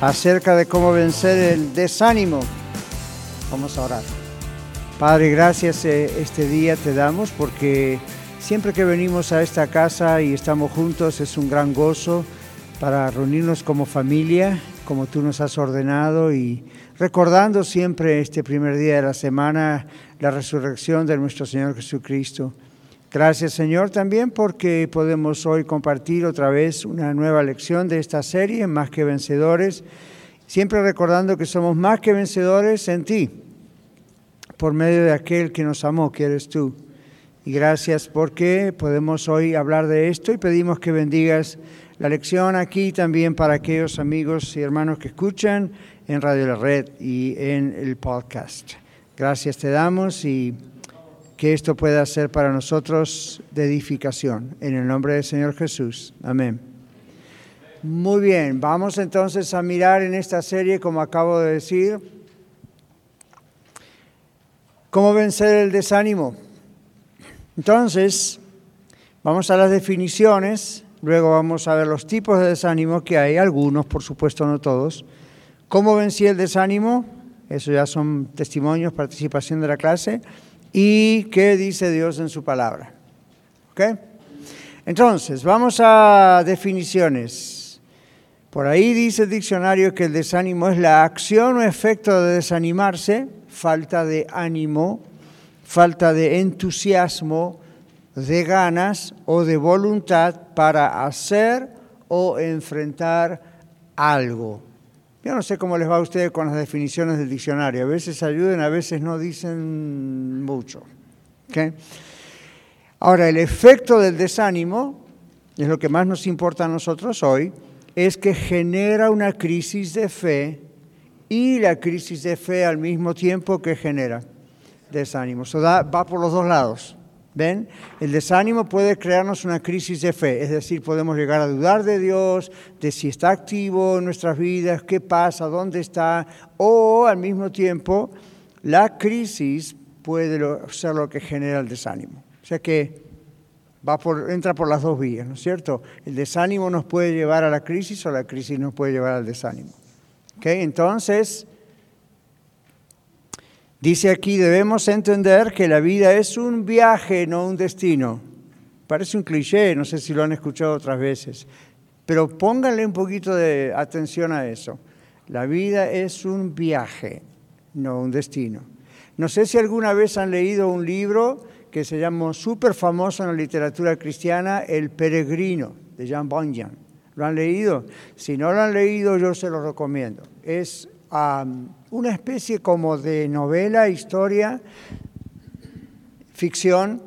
acerca de cómo vencer el desánimo. Vamos a orar. Padre, gracias eh, este día te damos porque siempre que venimos a esta casa y estamos juntos es un gran gozo para reunirnos como familia, como tú nos has ordenado y recordando siempre este primer día de la semana la resurrección de nuestro Señor Jesucristo. Gracias Señor también porque podemos hoy compartir otra vez una nueva lección de esta serie, Más que Vencedores, siempre recordando que somos más que vencedores en ti, por medio de aquel que nos amó, que eres tú. Y gracias porque podemos hoy hablar de esto y pedimos que bendigas la lección aquí también para aquellos amigos y hermanos que escuchan en Radio La Red y en el podcast. Gracias te damos y que esto pueda ser para nosotros de edificación. En el nombre del Señor Jesús. Amén. Muy bien, vamos entonces a mirar en esta serie, como acabo de decir, cómo vencer el desánimo. Entonces, vamos a las definiciones, luego vamos a ver los tipos de desánimo que hay, algunos, por supuesto, no todos. ¿Cómo vencí el desánimo? Eso ya son testimonios, participación de la clase y qué dice Dios en su palabra. ¿Ok? Entonces, vamos a definiciones. Por ahí dice el diccionario que el desánimo es la acción o efecto de desanimarse, falta de ánimo, falta de entusiasmo, de ganas o de voluntad para hacer o enfrentar algo. Yo no sé cómo les va a ustedes con las definiciones del diccionario. A veces ayudan, a veces no dicen mucho. Ahora, el efecto del desánimo, es lo que más nos importa a nosotros hoy, es que genera una crisis de fe y la crisis de fe al mismo tiempo que genera desánimo. Eso va por los dos lados. ¿Ven? El desánimo puede crearnos una crisis de fe, es decir, podemos llegar a dudar de Dios, de si está activo en nuestras vidas, qué pasa, dónde está, o al mismo tiempo la crisis puede ser lo que genera el desánimo. O sea que va por, entra por las dos vías, ¿no es cierto? El desánimo nos puede llevar a la crisis o la crisis nos puede llevar al desánimo. ¿Okay? Entonces, Dice aquí, debemos entender que la vida es un viaje, no un destino. Parece un cliché, no sé si lo han escuchado otras veces, pero pónganle un poquito de atención a eso. La vida es un viaje, no un destino. No sé si alguna vez han leído un libro que se llama súper famoso en la literatura cristiana, El Peregrino, de Jean Bunyan. ¿Lo han leído? Si no lo han leído, yo se lo recomiendo. Es una especie como de novela, historia, ficción,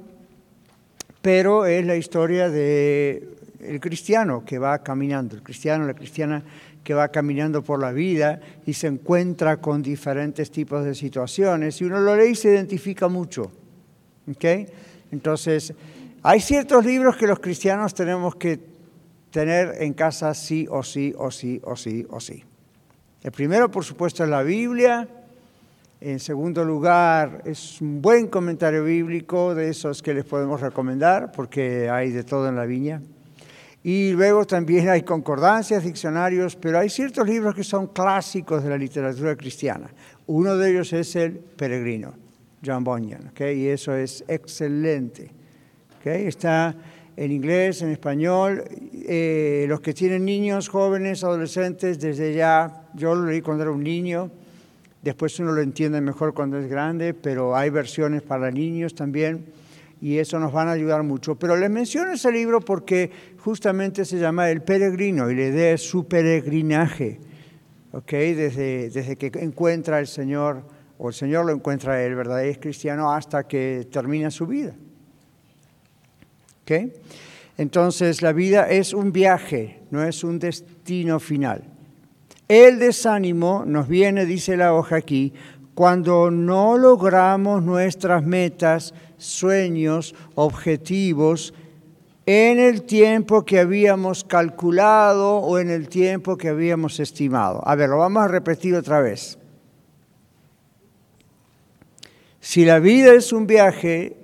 pero es la historia de el cristiano que va caminando, el cristiano, la cristiana que va caminando por la vida y se encuentra con diferentes tipos de situaciones y uno lo lee y se identifica mucho. ¿okay? Entonces, hay ciertos libros que los cristianos tenemos que tener en casa sí o sí o sí o sí o sí. El primero, por supuesto, es la Biblia. En segundo lugar, es un buen comentario bíblico de esos que les podemos recomendar, porque hay de todo en la viña. Y luego también hay concordancias, diccionarios, pero hay ciertos libros que son clásicos de la literatura cristiana. Uno de ellos es El Peregrino, John Bunyan, y eso es excelente. Está en inglés, en español. Eh, los que tienen niños, jóvenes, adolescentes, desde ya, yo lo leí cuando era un niño, después uno lo entiende mejor cuando es grande, pero hay versiones para niños también y eso nos van a ayudar mucho. Pero les menciono ese libro porque justamente se llama El Peregrino y la idea es su peregrinaje, ¿ok? Desde, desde que encuentra el Señor, o el Señor lo encuentra a él, ¿verdad? Es cristiano hasta que termina su vida. Entonces la vida es un viaje, no es un destino final. El desánimo nos viene, dice la hoja aquí, cuando no logramos nuestras metas, sueños, objetivos en el tiempo que habíamos calculado o en el tiempo que habíamos estimado. A ver, lo vamos a repetir otra vez. Si la vida es un viaje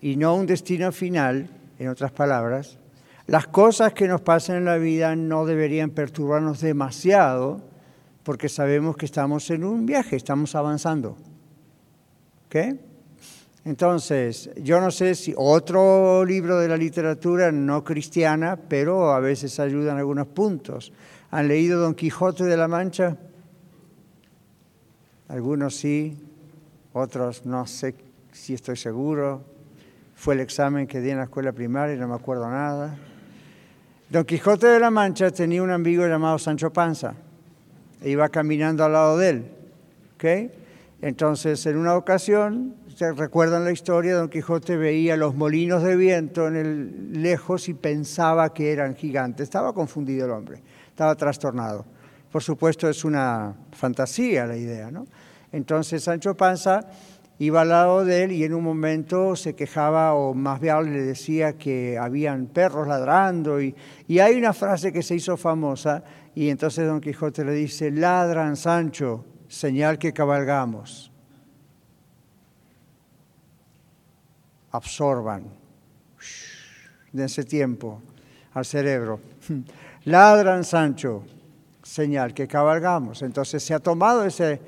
y no un destino final, en otras palabras, las cosas que nos pasan en la vida no deberían perturbarnos demasiado porque sabemos que estamos en un viaje, estamos avanzando. ¿Ok? Entonces, yo no sé si otro libro de la literatura no cristiana, pero a veces ayudan algunos puntos. ¿Han leído Don Quijote de la Mancha? Algunos sí, otros no sé si estoy seguro. Fue el examen que di en la escuela primaria y no me acuerdo nada. Don Quijote de la Mancha tenía un amigo llamado Sancho Panza. E iba caminando al lado de él. ¿okay? Entonces, en una ocasión, ¿se recuerdan la historia? Don Quijote veía los molinos de viento en el lejos y pensaba que eran gigantes. Estaba confundido el hombre, estaba trastornado. Por supuesto, es una fantasía la idea, ¿no? Entonces, Sancho Panza iba al lado de él y en un momento se quejaba o más bien le decía que habían perros ladrando y, y hay una frase que se hizo famosa y entonces Don Quijote le dice, ladran Sancho, señal que cabalgamos. Absorban, ese tiempo al cerebro. Ladran Sancho, señal que cabalgamos. Entonces se ha tomado ese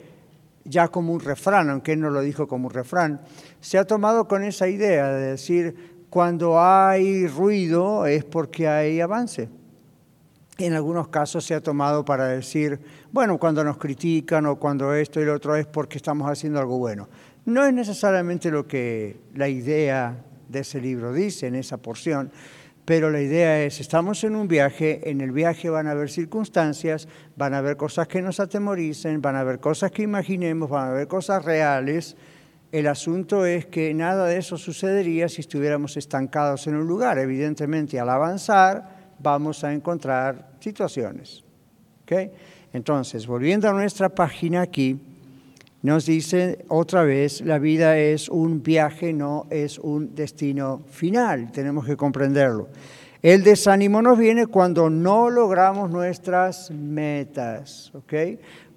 ya como un refrán, aunque él no lo dijo como un refrán, se ha tomado con esa idea de decir, cuando hay ruido es porque hay avance. En algunos casos se ha tomado para decir, bueno, cuando nos critican o cuando esto y lo otro es porque estamos haciendo algo bueno. No es necesariamente lo que la idea de ese libro dice en esa porción, pero la idea es, estamos en un viaje, en el viaje van a haber circunstancias, van a haber cosas que nos atemoricen, van a haber cosas que imaginemos, van a haber cosas reales. El asunto es que nada de eso sucedería si estuviéramos estancados en un lugar. Evidentemente, al avanzar, vamos a encontrar situaciones. Entonces, volviendo a nuestra página aquí, nos dice otra vez, la vida es un viaje, no es un destino final, tenemos que comprenderlo. El desánimo nos viene cuando no logramos nuestras metas,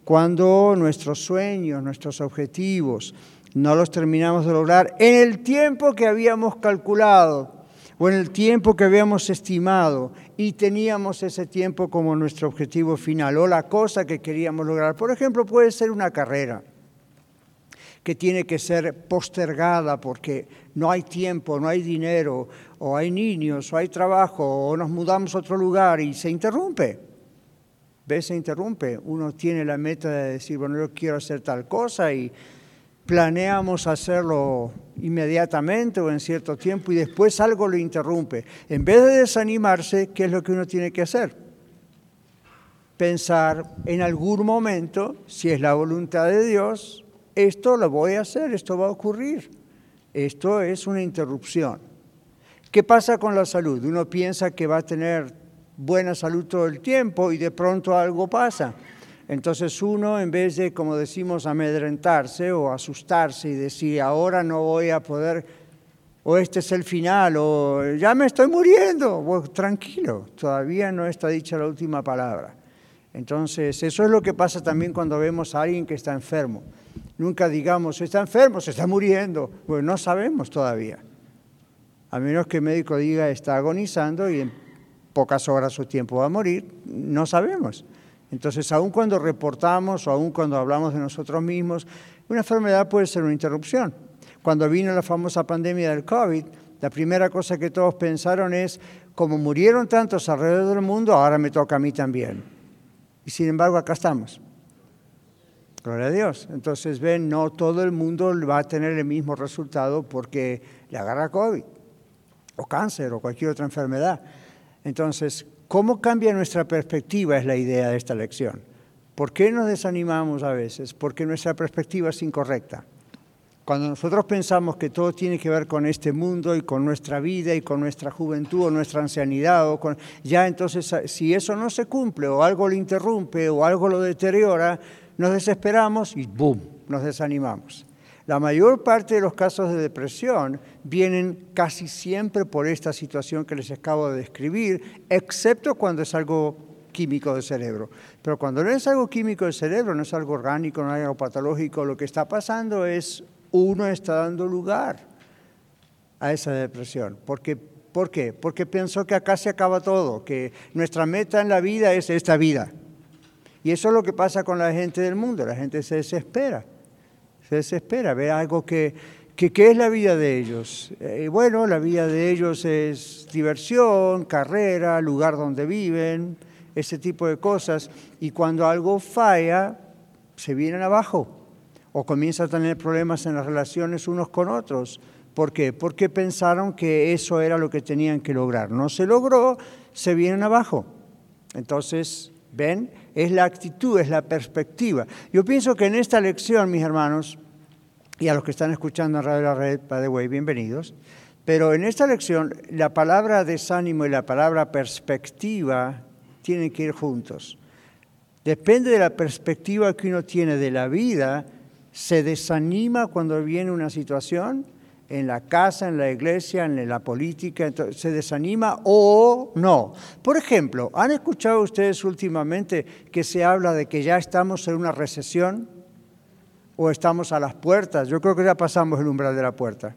Cuando nuestros sueños, nuestros objetivos, no los terminamos de lograr en el tiempo que habíamos calculado o en el tiempo que habíamos estimado y teníamos ese tiempo como nuestro objetivo final o la cosa que queríamos lograr. Por ejemplo, puede ser una carrera que tiene que ser postergada porque no hay tiempo, no hay dinero, o hay niños, o hay trabajo, o nos mudamos a otro lugar y se interrumpe. ¿Ves? Se interrumpe. Uno tiene la meta de decir, bueno, yo quiero hacer tal cosa y planeamos hacerlo inmediatamente o en cierto tiempo y después algo lo interrumpe. En vez de desanimarse, ¿qué es lo que uno tiene que hacer? Pensar en algún momento, si es la voluntad de Dios, esto lo voy a hacer, esto va a ocurrir. Esto es una interrupción. ¿Qué pasa con la salud? Uno piensa que va a tener buena salud todo el tiempo y de pronto algo pasa. Entonces uno, en vez de, como decimos, amedrentarse o asustarse y decir, ahora no voy a poder, o este es el final, o ya me estoy muriendo, tranquilo, todavía no está dicha la última palabra. Entonces, eso es lo que pasa también cuando vemos a alguien que está enfermo. Nunca digamos, está enfermo, se está muriendo. Bueno, no sabemos todavía. A menos que el médico diga, está agonizando y en pocas horas su tiempo va a morir, no sabemos. Entonces, aun cuando reportamos o aun cuando hablamos de nosotros mismos, una enfermedad puede ser una interrupción. Cuando vino la famosa pandemia del COVID, la primera cosa que todos pensaron es, como murieron tantos alrededor del mundo, ahora me toca a mí también. Y sin embargo, acá estamos. Gloria a Dios. Entonces, ven, no todo el mundo va a tener el mismo resultado porque le agarra COVID o cáncer o cualquier otra enfermedad. Entonces, ¿Cómo cambia nuestra perspectiva? Es la idea de esta lección. ¿Por qué nos desanimamos a veces? Porque nuestra perspectiva es incorrecta. Cuando nosotros pensamos que todo tiene que ver con este mundo y con nuestra vida y con nuestra juventud o nuestra ancianidad, o con, ya entonces si eso no se cumple o algo lo interrumpe o algo lo deteriora, nos desesperamos y ¡boom! nos desanimamos. La mayor parte de los casos de depresión vienen casi siempre por esta situación que les acabo de describir, excepto cuando es algo químico del cerebro. Pero cuando no es algo químico del cerebro, no es algo orgánico, no es algo patológico, lo que está pasando es uno está dando lugar a esa depresión. Porque, ¿Por qué? Porque pensó que acá se acaba todo, que nuestra meta en la vida es esta vida. Y eso es lo que pasa con la gente del mundo, la gente se desespera, se desespera, ve algo que, que ¿qué es la vida de ellos? Eh, bueno, la vida de ellos es diversión, carrera, lugar donde viven, ese tipo de cosas. Y cuando algo falla, se vienen abajo o comienza a tener problemas en las relaciones unos con otros. ¿Por qué? Porque pensaron que eso era lo que tenían que lograr. No se logró, se vienen abajo. Entonces, ven, es la actitud, es la perspectiva. Yo pienso que en esta lección, mis hermanos, y a los que están escuchando en Radio La Red, the way, bienvenidos, pero en esta lección la palabra desánimo y la palabra perspectiva tienen que ir juntos. Depende de la perspectiva que uno tiene de la vida, se desanima cuando viene una situación en la casa, en la iglesia, en la política, se desanima o no. Por ejemplo, ¿han escuchado ustedes últimamente que se habla de que ya estamos en una recesión o estamos a las puertas? Yo creo que ya pasamos el umbral de la puerta.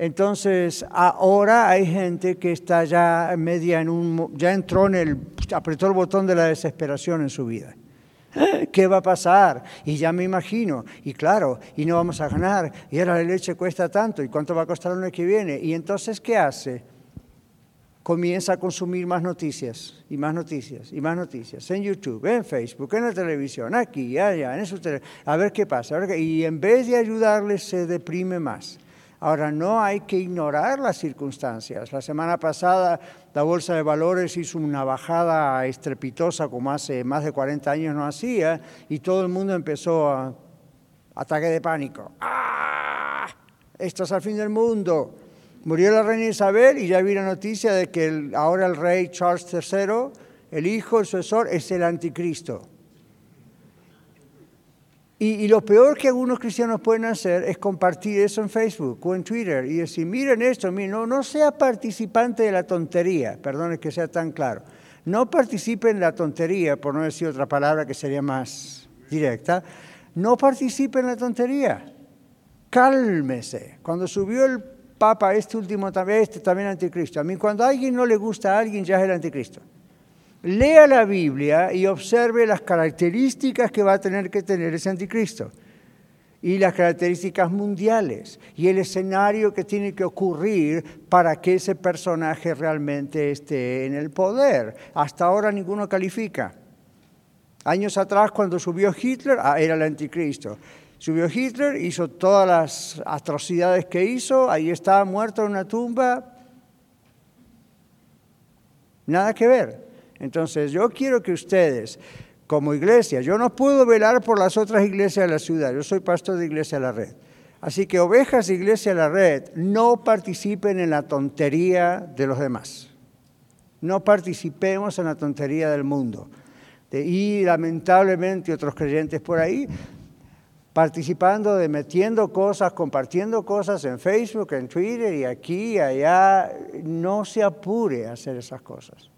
Entonces, ahora hay gente que está ya media en un, ya entró en el, apretó el botón de la desesperación en su vida. ¿Qué va a pasar? Y ya me imagino, y claro, y no vamos a ganar, y ahora la leche cuesta tanto, y cuánto va a costar el año que viene. Y entonces, ¿qué hace? Comienza a consumir más noticias, y más noticias, y más noticias, en YouTube, en Facebook, en la televisión, aquí, allá, en eso, a ver qué pasa. Y en vez de ayudarle, se deprime más. Ahora, no hay que ignorar las circunstancias. La semana pasada la Bolsa de Valores hizo una bajada estrepitosa como hace más de 40 años no hacía y todo el mundo empezó a ataque de pánico. ¡Ah! Esto es al fin del mundo. Murió la reina Isabel y ya vi la noticia de que ahora el rey Charles III, el hijo, el sucesor, es el anticristo. Y, lo peor que algunos cristianos pueden hacer es compartir eso en Facebook o en Twitter y decir, miren esto, miren, no, no sea participante de la tontería, perdone que sea tan claro. No participe en la tontería, por no decir otra palabra que sería más directa. No participe en la tontería. Cálmese. Cuando subió el Papa, este último también, este también anticristo. A mí cuando a alguien no le gusta a alguien, ya es el anticristo lea la Biblia y observe las características que va a tener que tener ese anticristo y las características mundiales y el escenario que tiene que ocurrir para que ese personaje realmente esté en el poder. Hasta ahora ninguno califica. Años atrás, cuando subió Hitler, ah, era el anticristo. Subió Hitler, hizo todas las atrocidades que hizo, ahí estaba muerto en una tumba. Nada que ver. Entonces, yo quiero que ustedes, como iglesia, yo no puedo velar por las otras iglesias de la ciudad, yo soy pastor de Iglesia de la Red. Así que ovejas de Iglesia de la Red, no participen en la tontería de los demás. No participemos en la tontería del mundo. Y lamentablemente otros creyentes por ahí participando de metiendo cosas, compartiendo cosas en Facebook, en Twitter y aquí y allá. No se apure a hacer esas cosas.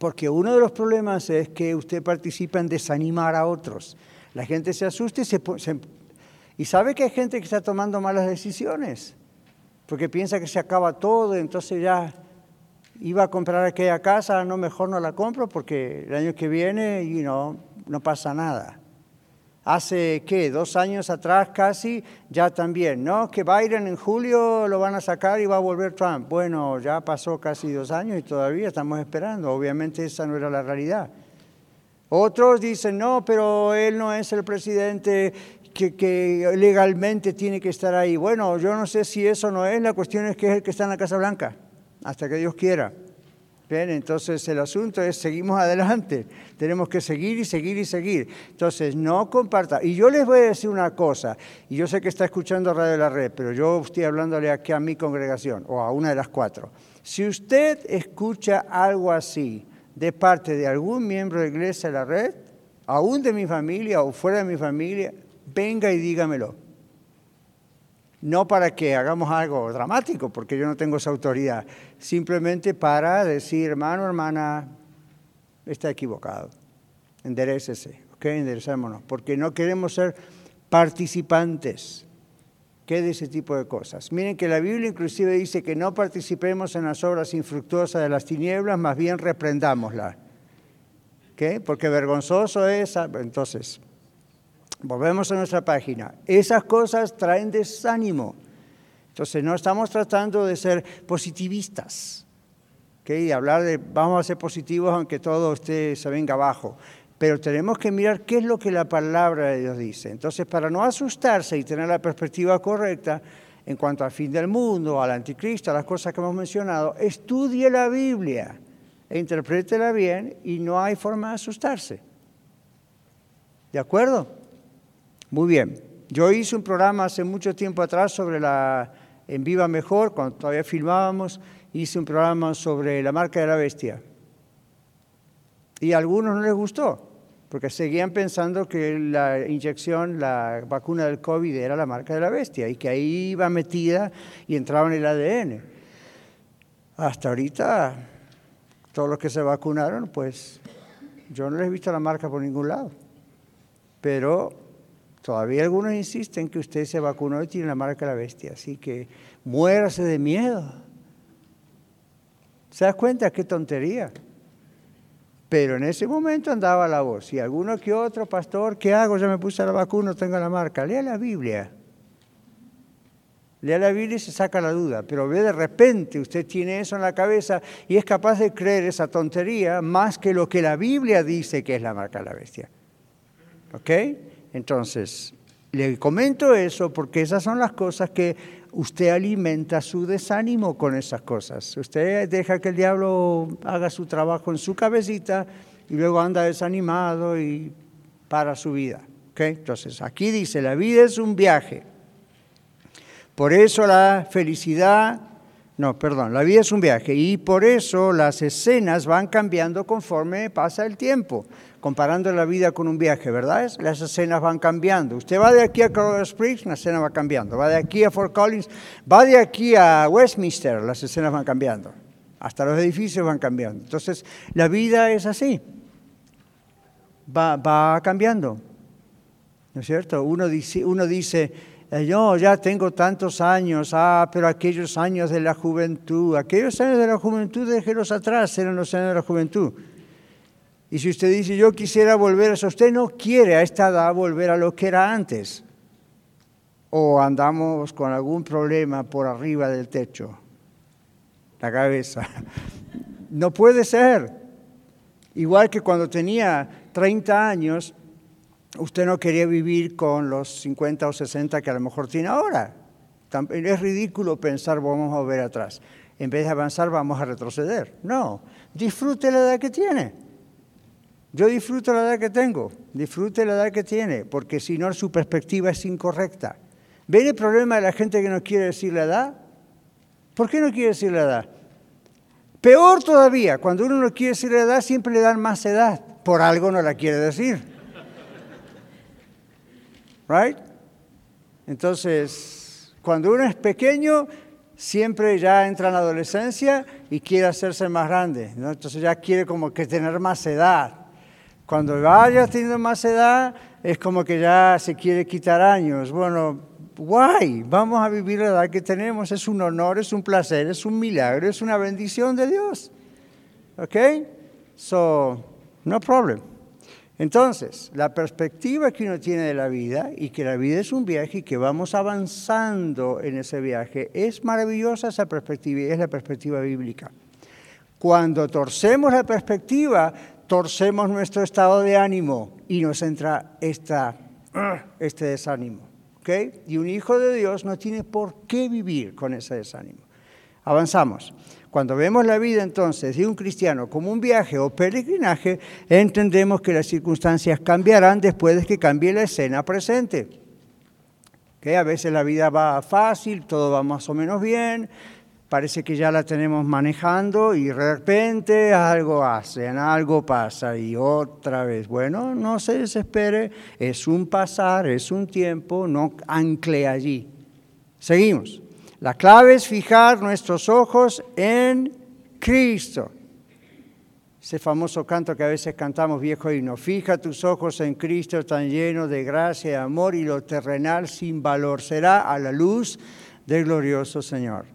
Porque uno de los problemas es que usted participa en desanimar a otros. La gente se asusta y, se, y sabe que hay gente que está tomando malas decisiones, porque piensa que se acaba todo, entonces ya iba a comprar aquella casa, no, mejor no la compro porque el año que viene y no, no pasa nada. Hace, ¿qué? Dos años atrás casi, ya también, ¿no? Que Biden en julio lo van a sacar y va a volver Trump. Bueno, ya pasó casi dos años y todavía estamos esperando. Obviamente esa no era la realidad. Otros dicen, no, pero él no es el presidente que, que, legalmente tiene que estar ahí. Bueno, yo no sé si eso no es, la cuestión es que es el que está en la Casa Blanca, hasta que Dios quiera. Bien, entonces el asunto es, seguimos adelante, tenemos que seguir y seguir y seguir. Entonces, no comparta. Y yo les voy a decir una cosa, y yo sé que está escuchando Radio de la Red, pero yo estoy hablándole aquí a mi congregación, o a una de las cuatro. Si usted escucha algo así de parte de algún miembro de la Iglesia de la Red, aún de mi familia o fuera de mi familia, venga y dígamelo. No para que hagamos algo dramático, porque yo no tengo esa autoridad, simplemente para decir, hermano, hermana, está equivocado. Enderecese, ¿ok? Enderecémonos, porque no queremos ser participantes ¿Qué de ese tipo de cosas. Miren que la Biblia inclusive dice que no participemos en las obras infructuosas de las tinieblas, más bien reprendámoslas. ¿Qué? Porque vergonzoso es. Entonces, Volvemos a nuestra página. Esas cosas traen desánimo. Entonces no estamos tratando de ser positivistas, ¿okay? y hablar de vamos a ser positivos aunque todo usted se venga abajo. Pero tenemos que mirar qué es lo que la palabra de Dios dice. Entonces, para no asustarse y tener la perspectiva correcta en cuanto al fin del mundo, al anticristo, a las cosas que hemos mencionado, estudie la Biblia e interprétela bien y no hay forma de asustarse. ¿De acuerdo? Muy bien. Yo hice un programa hace mucho tiempo atrás sobre la, en Viva Mejor, cuando todavía filmábamos, hice un programa sobre la marca de la bestia. Y a algunos no les gustó, porque seguían pensando que la inyección, la vacuna del COVID era la marca de la bestia y que ahí iba metida y entraba en el ADN. Hasta ahorita, todos los que se vacunaron, pues yo no les he visto la marca por ningún lado. Pero Todavía algunos insisten que usted se vacunó y tiene la marca de la bestia, así que muérase de miedo. ¿Se das cuenta qué tontería? Pero en ese momento andaba la voz. Y alguno que otro, pastor, ¿qué hago? Ya me puse la vacuna, tengo la marca. Lea la Biblia. Lea la Biblia y se saca la duda. Pero ve de repente, usted tiene eso en la cabeza y es capaz de creer esa tontería más que lo que la Biblia dice que es la marca de la bestia. ¿Ok? Entonces, le comento eso porque esas son las cosas que usted alimenta su desánimo con esas cosas. Usted deja que el diablo haga su trabajo en su cabecita y luego anda desanimado y para su vida. Entonces, aquí dice, la vida es un viaje. Por eso la felicidad, no, perdón, la vida es un viaje y por eso las escenas van cambiando conforme pasa el tiempo comparando la vida con un viaje, ¿verdad? Las escenas van cambiando. Usted va de aquí a Colorado Springs, la escena va cambiando. Va de aquí a Fort Collins, va de aquí a Westminster, las escenas van cambiando. Hasta los edificios van cambiando. Entonces, la vida es así. Va, cambiando. ¿No es cierto? Uno dice, uno dice, yo ya tengo tantos años, ah, pero aquellos años de la juventud, aquellos años de la juventud, déjelos atrás, eran los años de la juventud. Y si usted dice, yo quisiera volver a eso, usted no quiere a esta edad volver a lo que era antes. O andamos con algún problema por arriba del techo, la cabeza. No puede ser. Igual que cuando tenía 30 años, usted no quería vivir con los 50 o 60 que a lo mejor tiene ahora. Es ridículo pensar vamos a volver atrás. En vez de avanzar vamos a retroceder. No, disfrute la edad que tiene. Yo disfruto la edad que tengo, disfrute la edad que tiene, porque si no su perspectiva es incorrecta. ¿Ven el problema de la gente que no quiere decir la edad? ¿Por qué no quiere decir la edad? Peor todavía, cuando uno no quiere decir la edad, siempre le dan más edad. Por algo no la quiere decir. ¿Right? Entonces, cuando uno es pequeño, siempre ya entra en la adolescencia y quiere hacerse más grande. Entonces ya quiere como que tener más edad. Cuando vaya teniendo más edad, es como que ya se quiere quitar años. Bueno, guay, vamos a vivir la edad que tenemos. Es un honor, es un placer, es un milagro, es una bendición de Dios. ¿Ok? So, no problem. Entonces, la perspectiva que uno tiene de la vida y que la vida es un viaje y que vamos avanzando en ese viaje, es maravillosa esa perspectiva y es la perspectiva bíblica. Cuando torcemos la perspectiva, torcemos nuestro estado de ánimo y nos entra este desánimo. ¿okay? Y un hijo de Dios no tiene por qué vivir con ese desánimo. Avanzamos. Cuando vemos la vida entonces de un cristiano como un viaje o peregrinaje, entendemos que las circunstancias cambiarán después de que cambie la escena presente. Que a veces la vida va fácil, todo va más o menos bien, parece que ya la tenemos manejando y de repente algo hacen, algo pasa y otra vez. Bueno, no se desespere, es un pasar, es un tiempo, no ancle allí. Seguimos. La clave es fijar nuestros ojos en Cristo. Ese famoso canto que a veces cantamos, viejo himno, fija tus ojos en Cristo tan lleno de gracia y amor y lo terrenal sin valor será a la luz del glorioso Señor.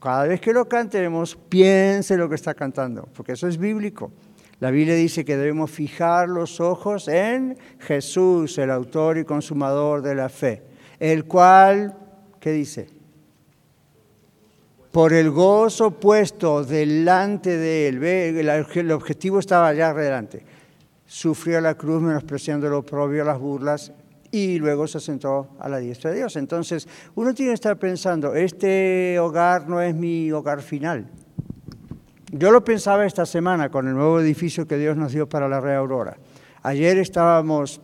Cada vez que lo cantemos, piense lo que está cantando, porque eso es bíblico. La Biblia dice que debemos fijar los ojos en Jesús, el autor y consumador de la fe, el cual, ¿qué dice? Por el gozo puesto delante de él, el objetivo estaba allá adelante, sufrió la cruz menospreciando lo propio, las burlas, y luego se sentó a la diestra de Dios. Entonces, uno tiene que estar pensando, este hogar no es mi hogar final. Yo lo pensaba esta semana con el nuevo edificio que Dios nos dio para la Red Aurora. Ayer estábamos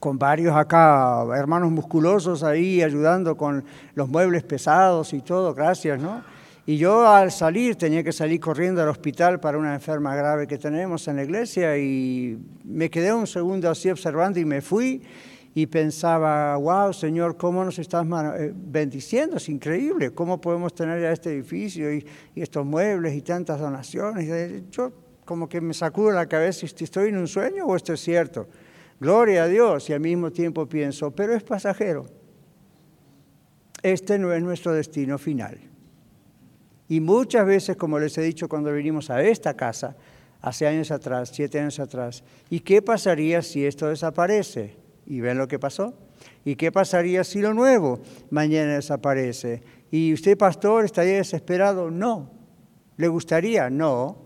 con varios acá, hermanos musculosos ahí ayudando con los muebles pesados y todo, gracias, ¿no? Y yo al salir tenía que salir corriendo al hospital para una enferma grave que tenemos en la iglesia y me quedé un segundo así observando y me fui y pensaba, wow, Señor, ¿cómo nos estás eh, bendiciendo? Es increíble, ¿cómo podemos tener ya este edificio y, y estos muebles y tantas donaciones? Yo como que me sacudo la cabeza estoy en un sueño o esto es cierto. Gloria a Dios y al mismo tiempo pienso, pero es pasajero. Este no es nuestro destino final. Y muchas veces, como les he dicho cuando vinimos a esta casa, hace años atrás, siete años atrás, ¿y qué pasaría si esto desaparece? ¿Y ven lo que pasó? ¿Y qué pasaría si lo nuevo mañana desaparece? ¿Y usted, pastor, estaría desesperado? No. ¿Le gustaría? No.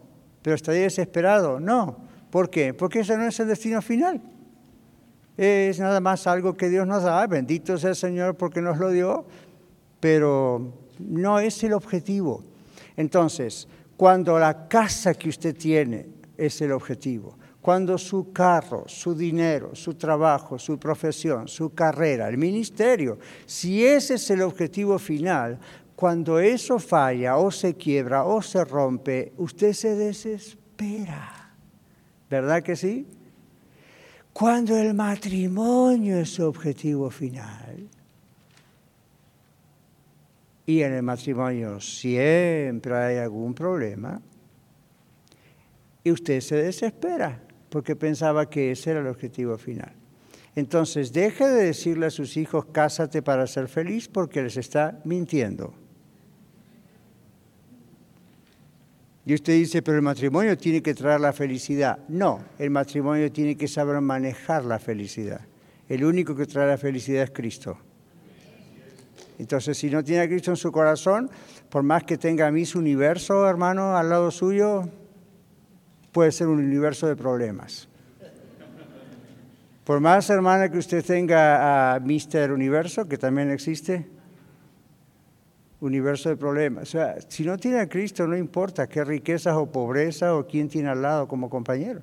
¿Pero estaría desesperado? No. ¿Por qué? Porque ese no es el destino final. Es nada más algo que Dios nos da, bendito sea el Señor porque nos lo dio, pero no es el objetivo. Entonces, cuando la casa que usted tiene es el objetivo, cuando su carro, su dinero, su trabajo, su profesión, su carrera, el ministerio, si ese es el objetivo final, cuando eso falla o se quiebra o se rompe, usted se desespera. ¿Verdad que sí? Cuando el matrimonio es su objetivo final, y en el matrimonio siempre hay algún problema, y usted se desespera porque pensaba que ese era el objetivo final. Entonces, deje de decirle a sus hijos, cásate para ser feliz, porque les está mintiendo. Y usted dice, pero el matrimonio tiene que traer la felicidad. No, el matrimonio tiene que saber manejar la felicidad. El único que trae la felicidad es Cristo. Entonces, si no tiene a Cristo en su corazón, por más que tenga a su universo, hermano, al lado suyo, puede ser un universo de problemas. Por más, hermana, que usted tenga a Mister Universo, que también existe, universo de problemas. O sea, si no tiene a Cristo, no importa qué riquezas o pobreza o quién tiene al lado como compañero.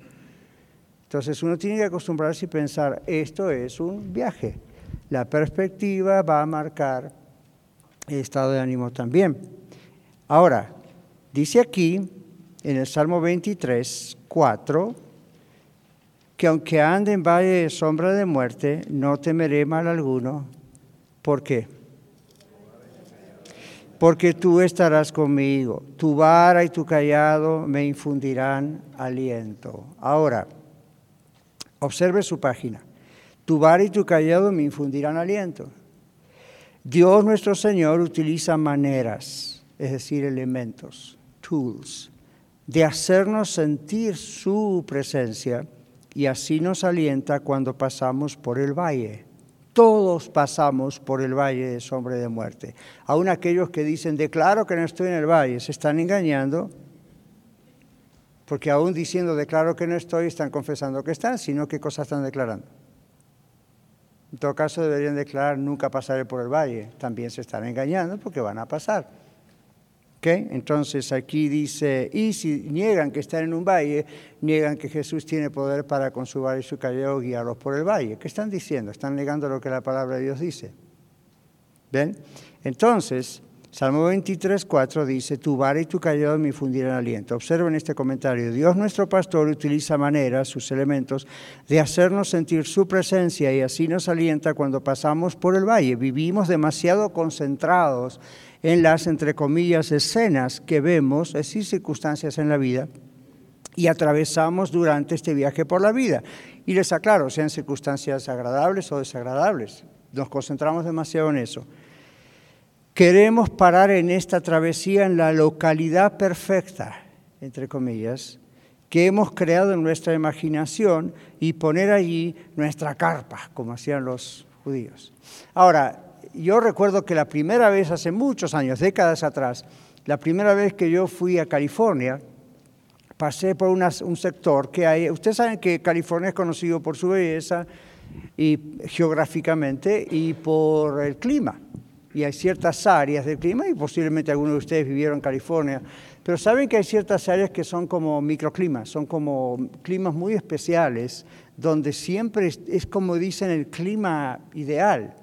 Entonces uno tiene que acostumbrarse y pensar, esto es un viaje. La perspectiva va a marcar el estado de ánimo también. Ahora, dice aquí en el Salmo 23, 4, que aunque ande en valle de sombra de muerte, no temeré mal alguno. ¿Por qué? Porque tú estarás conmigo. Tu vara y tu callado me infundirán aliento. Ahora, observe su página. Tu vara y tu callado me infundirán aliento. Dios nuestro Señor utiliza maneras, es decir, elementos, tools, de hacernos sentir su presencia y así nos alienta cuando pasamos por el valle. Todos pasamos por el valle de sombra de muerte. Aún aquellos que dicen, declaro que no estoy en el valle, se están engañando, porque aún diciendo, declaro que no estoy, están confesando que están, sino qué cosas están declarando. En todo caso, deberían declarar, nunca pasaré por el valle. También se están engañando porque van a pasar. Entonces aquí dice, y si niegan que están en un valle, niegan que Jesús tiene poder para con su valle y su callado guiarlos por el valle. ¿Qué están diciendo? Están negando lo que la palabra de Dios dice. ¿Ven? Entonces, Salmo 23, 4 dice, tu vara y tu callado me infundirán aliento. Observen este comentario. Dios nuestro pastor utiliza maneras, sus elementos, de hacernos sentir su presencia y así nos alienta cuando pasamos por el valle. Vivimos demasiado concentrados en las, entre comillas, escenas que vemos, es decir, circunstancias en la vida, y atravesamos durante este viaje por la vida. Y les aclaro, sean circunstancias agradables o desagradables. Nos concentramos demasiado en eso. Queremos parar en esta travesía en la localidad perfecta, entre comillas, que hemos creado en nuestra imaginación y poner allí nuestra carpa, como hacían los judíos. Ahora, yo recuerdo que la primera vez, hace muchos años, décadas atrás, la primera vez que yo fui a California, pasé por un sector que hay, ustedes saben que California es conocido por su belleza y geográficamente y por el clima y hay ciertas áreas del clima, y posiblemente algunos de ustedes vivieron en California, pero saben que hay ciertas áreas que son como microclimas, son como climas muy especiales, donde siempre es, como dicen el clima ideal.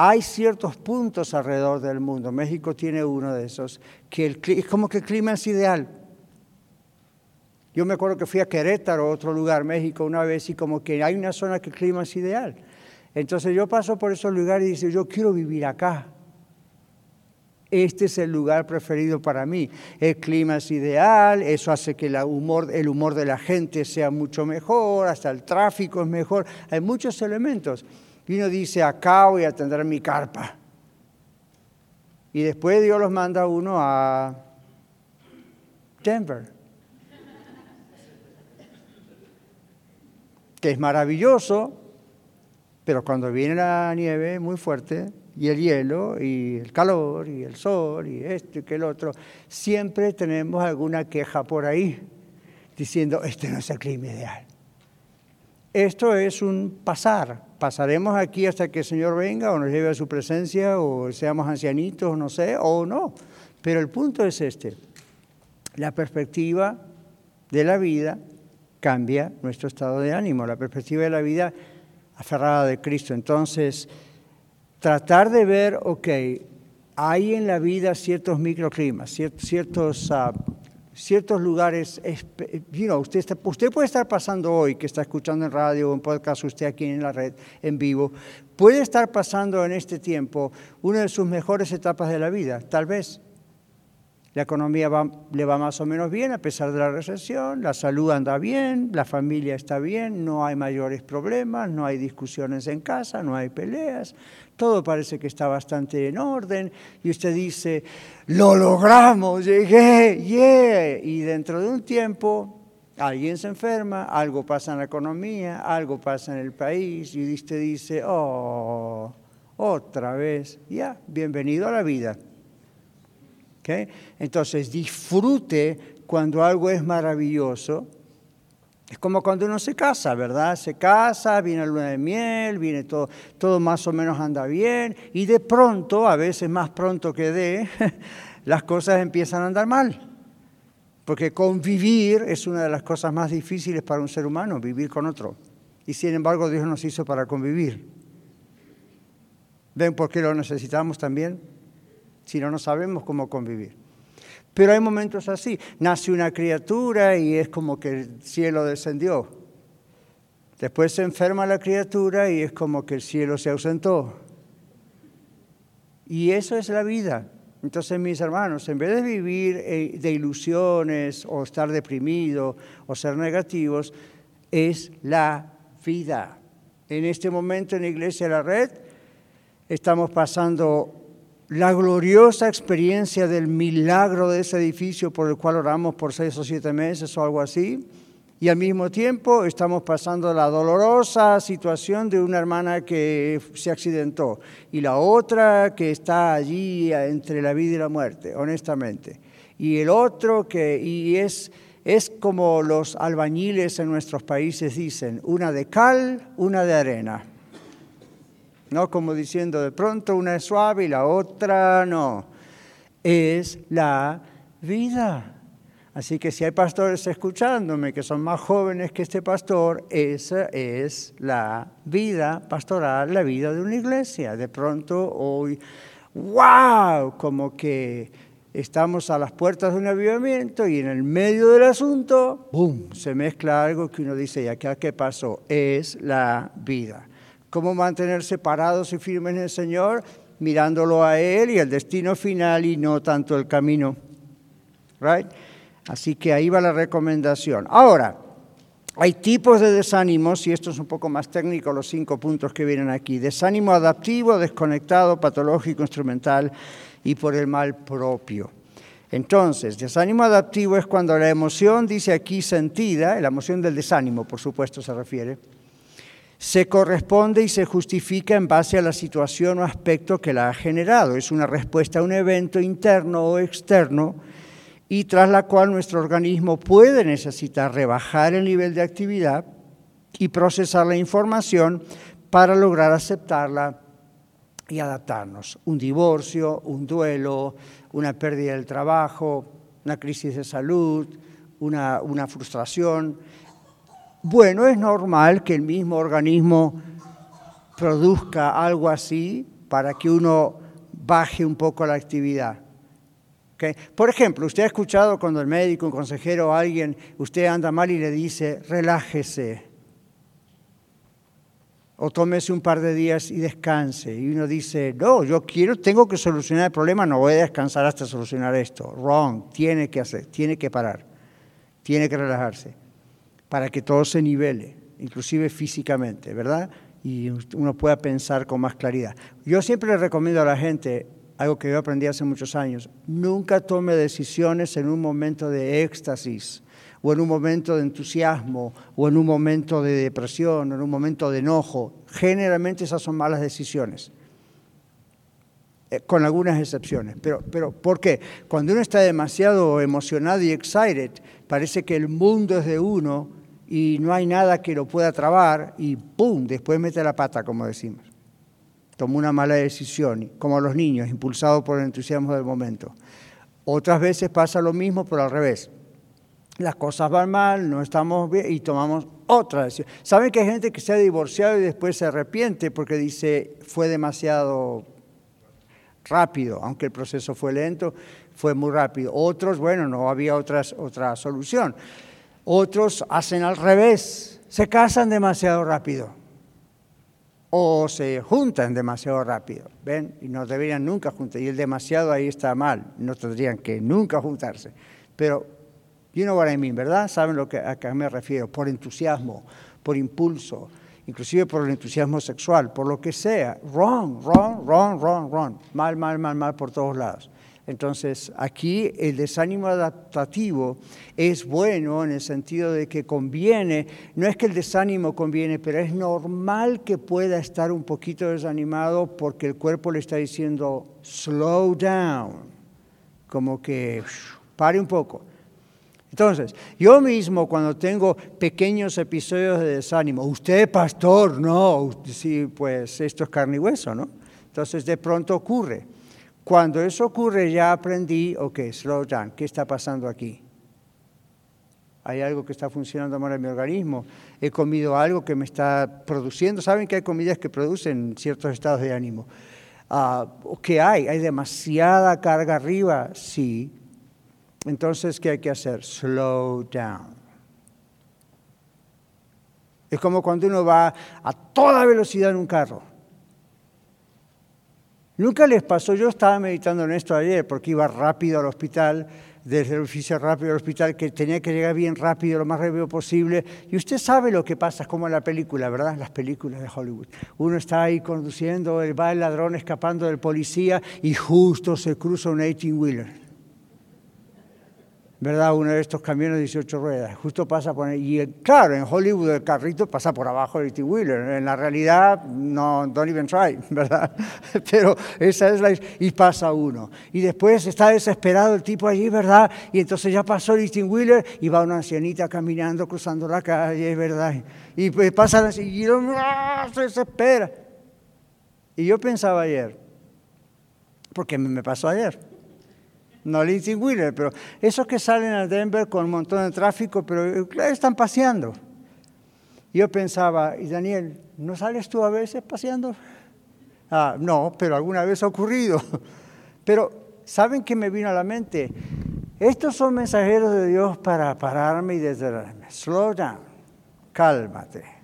Hay ciertos puntos alrededor del mundo, México tiene uno de esos, que es como que el clima es ideal. Yo me acuerdo que fui a Querétaro, otro lugar, México, una vez, y como que hay una zona que el clima es ideal. Entonces yo paso por esos lugares y digo, yo quiero vivir acá. Este es el lugar preferido para mí. El clima es ideal, eso hace que el humor de la gente sea mucho mejor, hasta el tráfico es mejor. Hay muchos elementos. Y uno dice, acá voy a tendré mi carpa. Y después Dios los manda a uno a Denver. Que es maravilloso, pero cuando viene la nieve muy fuerte y el hielo y el calor y el sol y esto y que el otro, siempre tenemos alguna queja por ahí diciendo, este no es el clima ideal. Esto es un pasar. Pasaremos aquí hasta que el Señor venga o nos lleve a su presencia o seamos ancianitos, no sé, o no. Pero el punto es este. La perspectiva de la vida cambia nuestro estado de ánimo. La perspectiva de la vida aferrada de Cristo. Entonces, tratar de ver, ok, hay en la vida ciertos microclimas, ciertos, uh, ciertos lugares, you usted, usted puede estar pasando hoy, que está escuchando en radio o en podcast, usted aquí en la red, en vivo, puede estar pasando en este tiempo una de sus mejores etapas de la vida, tal vez. La economía le va más o menos bien a pesar de la recesión, la salud anda bien, la familia está bien, no hay mayores problemas, no hay discusiones en casa, no hay peleas, todo parece que está bastante en orden y usted dice, lo logramos, llegué, yeah. Y dentro de un tiempo alguien se enferma, algo pasa en la economía, algo pasa en el país y usted dice, oh, otra vez, ya, bienvenido a la vida. Entonces disfrute cuando algo es maravilloso. Es como cuando uno se casa, ¿verdad? Se casa, viene la luna de miel, viene todo, todo más o menos anda bien, y de pronto, a veces más pronto que de, las cosas empiezan a andar mal. Porque convivir es una de las cosas más difíciles para un ser humano, vivir con otro. Y sin embargo Dios nos hizo para convivir. ¿Ven por qué lo necesitamos también? si no, no sabemos cómo convivir. Pero hay momentos así. Nace una criatura y es como que el cielo descendió. Después se enferma la criatura y es como que el cielo se ausentó. Y eso es la vida. Entonces, mis hermanos, en vez de vivir eh, de ilusiones o estar deprimido o ser negativos, es la vida. En este momento en la Iglesia de la Red estamos pasando la gloriosa experiencia del milagro de ese edificio por el cual oramos por seis o siete meses o algo así, y al mismo tiempo estamos pasando la dolorosa situación de una hermana que se accidentó y la otra que está allí entre la vida y la muerte, honestamente. Y el otro que, y es, es como los albañiles en nuestros países dicen, una de cal, una de arena. ¿No? Como diciendo, de pronto una es suave y la otra no. es la vida. Así que si hay pastores escuchándome que son más jóvenes que este pastor, esa es la vida pastoral, la vida de una iglesia. De pronto hoy, wow, como que estamos a las puertas de un avivamiento y en el medio del asunto, ¡boom!, se mezcla algo que uno dice, ¿y acá qué pasó? Es la vida. ¿Cómo mantenerse parados y firmes en el Señor? Mirándolo a Él y el destino final y no tanto el camino. Right? Así que ahí va la recomendación. Ahora, hay tipos de desánimos, y esto es un poco más técnico, los cinco puntos que vienen aquí. Desánimo adaptivo, desconectado, patológico, instrumental y por el mal propio. Entonces, desánimo adaptivo es cuando la emoción, dice aquí sentida, la emoción del desánimo, por supuesto se refiere, se corresponde y se justifica en base a la situación o aspecto que la ha generado. Es una respuesta a un evento interno o externo y tras la cual nuestro organismo puede necesitar rebajar el nivel de actividad y procesar la información para lograr aceptarla y adaptarnos. Un divorcio, un duelo, una pérdida del trabajo, una crisis de salud, una, una frustración. Bueno, es normal que el mismo organismo produzca algo así para que uno baje un poco la actividad. Por ejemplo, usted ha escuchado cuando el médico, un consejero o alguien, usted anda mal y le dice, relájese, o tómese un par de días y descanse. Y uno dice, no, yo quiero, tengo que solucionar el problema, no voy a descansar hasta solucionar esto. Wrong, tiene que hacer, tiene que parar, tiene que relajarse, para que todo se nivele, inclusive físicamente, ¿verdad? Y uno pueda pensar con más claridad. Yo siempre le recomiendo a la gente, algo que yo aprendí hace muchos años, nunca tome decisiones en un momento de éxtasis o en un momento de entusiasmo o en un momento de depresión o en un momento de enojo. Generalmente esas son malas decisiones, eh, con algunas excepciones. Pero, pero, ¿por qué? Cuando uno está demasiado emocionado y excited, parece que el mundo es de uno y no hay nada que lo pueda trabar y ¡pum! Después mete la pata, como decimos tomó una mala decisión, como los niños, impulsados por el entusiasmo del momento. Otras veces pasa lo mismo, pero al revés. Las cosas van mal, no estamos bien y tomamos otra decisión. ¿Saben que hay gente que se ha divorciado y después se arrepiente porque dice fue demasiado rápido, aunque el proceso fue lento, fue muy rápido. Otros, bueno, no había otras, otra solución. Otros hacen al revés, se casan demasiado rápido o se juntan demasiado rápido, ¿ven? Y no deberían nunca juntarse. Y el demasiado ahí está mal, no tendrían que nunca juntarse. Pero, you know what I mean, ¿verdad? ¿Saben lo que, a qué me refiero? Por entusiasmo, por impulso, inclusive por el entusiasmo sexual, por lo que sea. Wrong, wrong, wrong, wrong, wrong. Mal, mal, mal, mal por todos lados. Entonces, aquí el desánimo adaptativo es bueno en el sentido de que conviene, no es que el desánimo conviene, pero es normal que pueda estar un poquito desanimado porque el cuerpo le está diciendo slow down, como que pare un poco. Entonces, yo mismo cuando tengo pequeños episodios de desánimo, usted pastor, no, sí, pues esto es carne y hueso, ¿no? Entonces de pronto ocurre. Cuando eso ocurre ya aprendí, ok, slow down, ¿qué está pasando aquí? Hay algo que está funcionando mal en mi organismo. He comido algo que me está produciendo. ¿Saben que hay comidas que producen ciertos estados de ánimo? Uh, ¿Qué hay? ¿Hay demasiada carga arriba? Sí. Entonces, ¿qué hay que hacer? Slow down. Es como cuando uno va a toda velocidad en un carro. Nunca les pasó, yo estaba meditando en esto ayer porque iba rápido al hospital, desde el oficio rápido al hospital, que tenía que llegar bien rápido, lo más rápido posible. Y usted sabe lo que pasa, es como en la película, ¿verdad? Las películas de Hollywood. Uno está ahí conduciendo, va el ladrón escapando del policía y justo se cruza un 18-wheeler. ¿Verdad? Uno de estos camiones de 18 ruedas, justo pasa por ahí. Y claro, en Hollywood el carrito pasa por abajo del T-Wheeler. En la realidad, no, don't even try, ¿verdad? Pero esa es la... Y pasa uno. Y después está desesperado el tipo allí, ¿verdad? Y entonces ya pasó el T-Wheeler y va una ancianita caminando, cruzando la calle, ¿verdad? Y pues pasa la y ¡ah! se desespera. Y yo pensaba ayer, porque me pasó ayer no Lindsay Wheeler, pero esos que salen a Denver con un montón de tráfico, pero están paseando. Yo pensaba, y Daniel, ¿no sales tú a veces paseando? Ah, no, pero alguna vez ha ocurrido. Pero, ¿saben qué me vino a la mente? Estos son mensajeros de Dios para pararme y detenerme. Slow down, cálmate.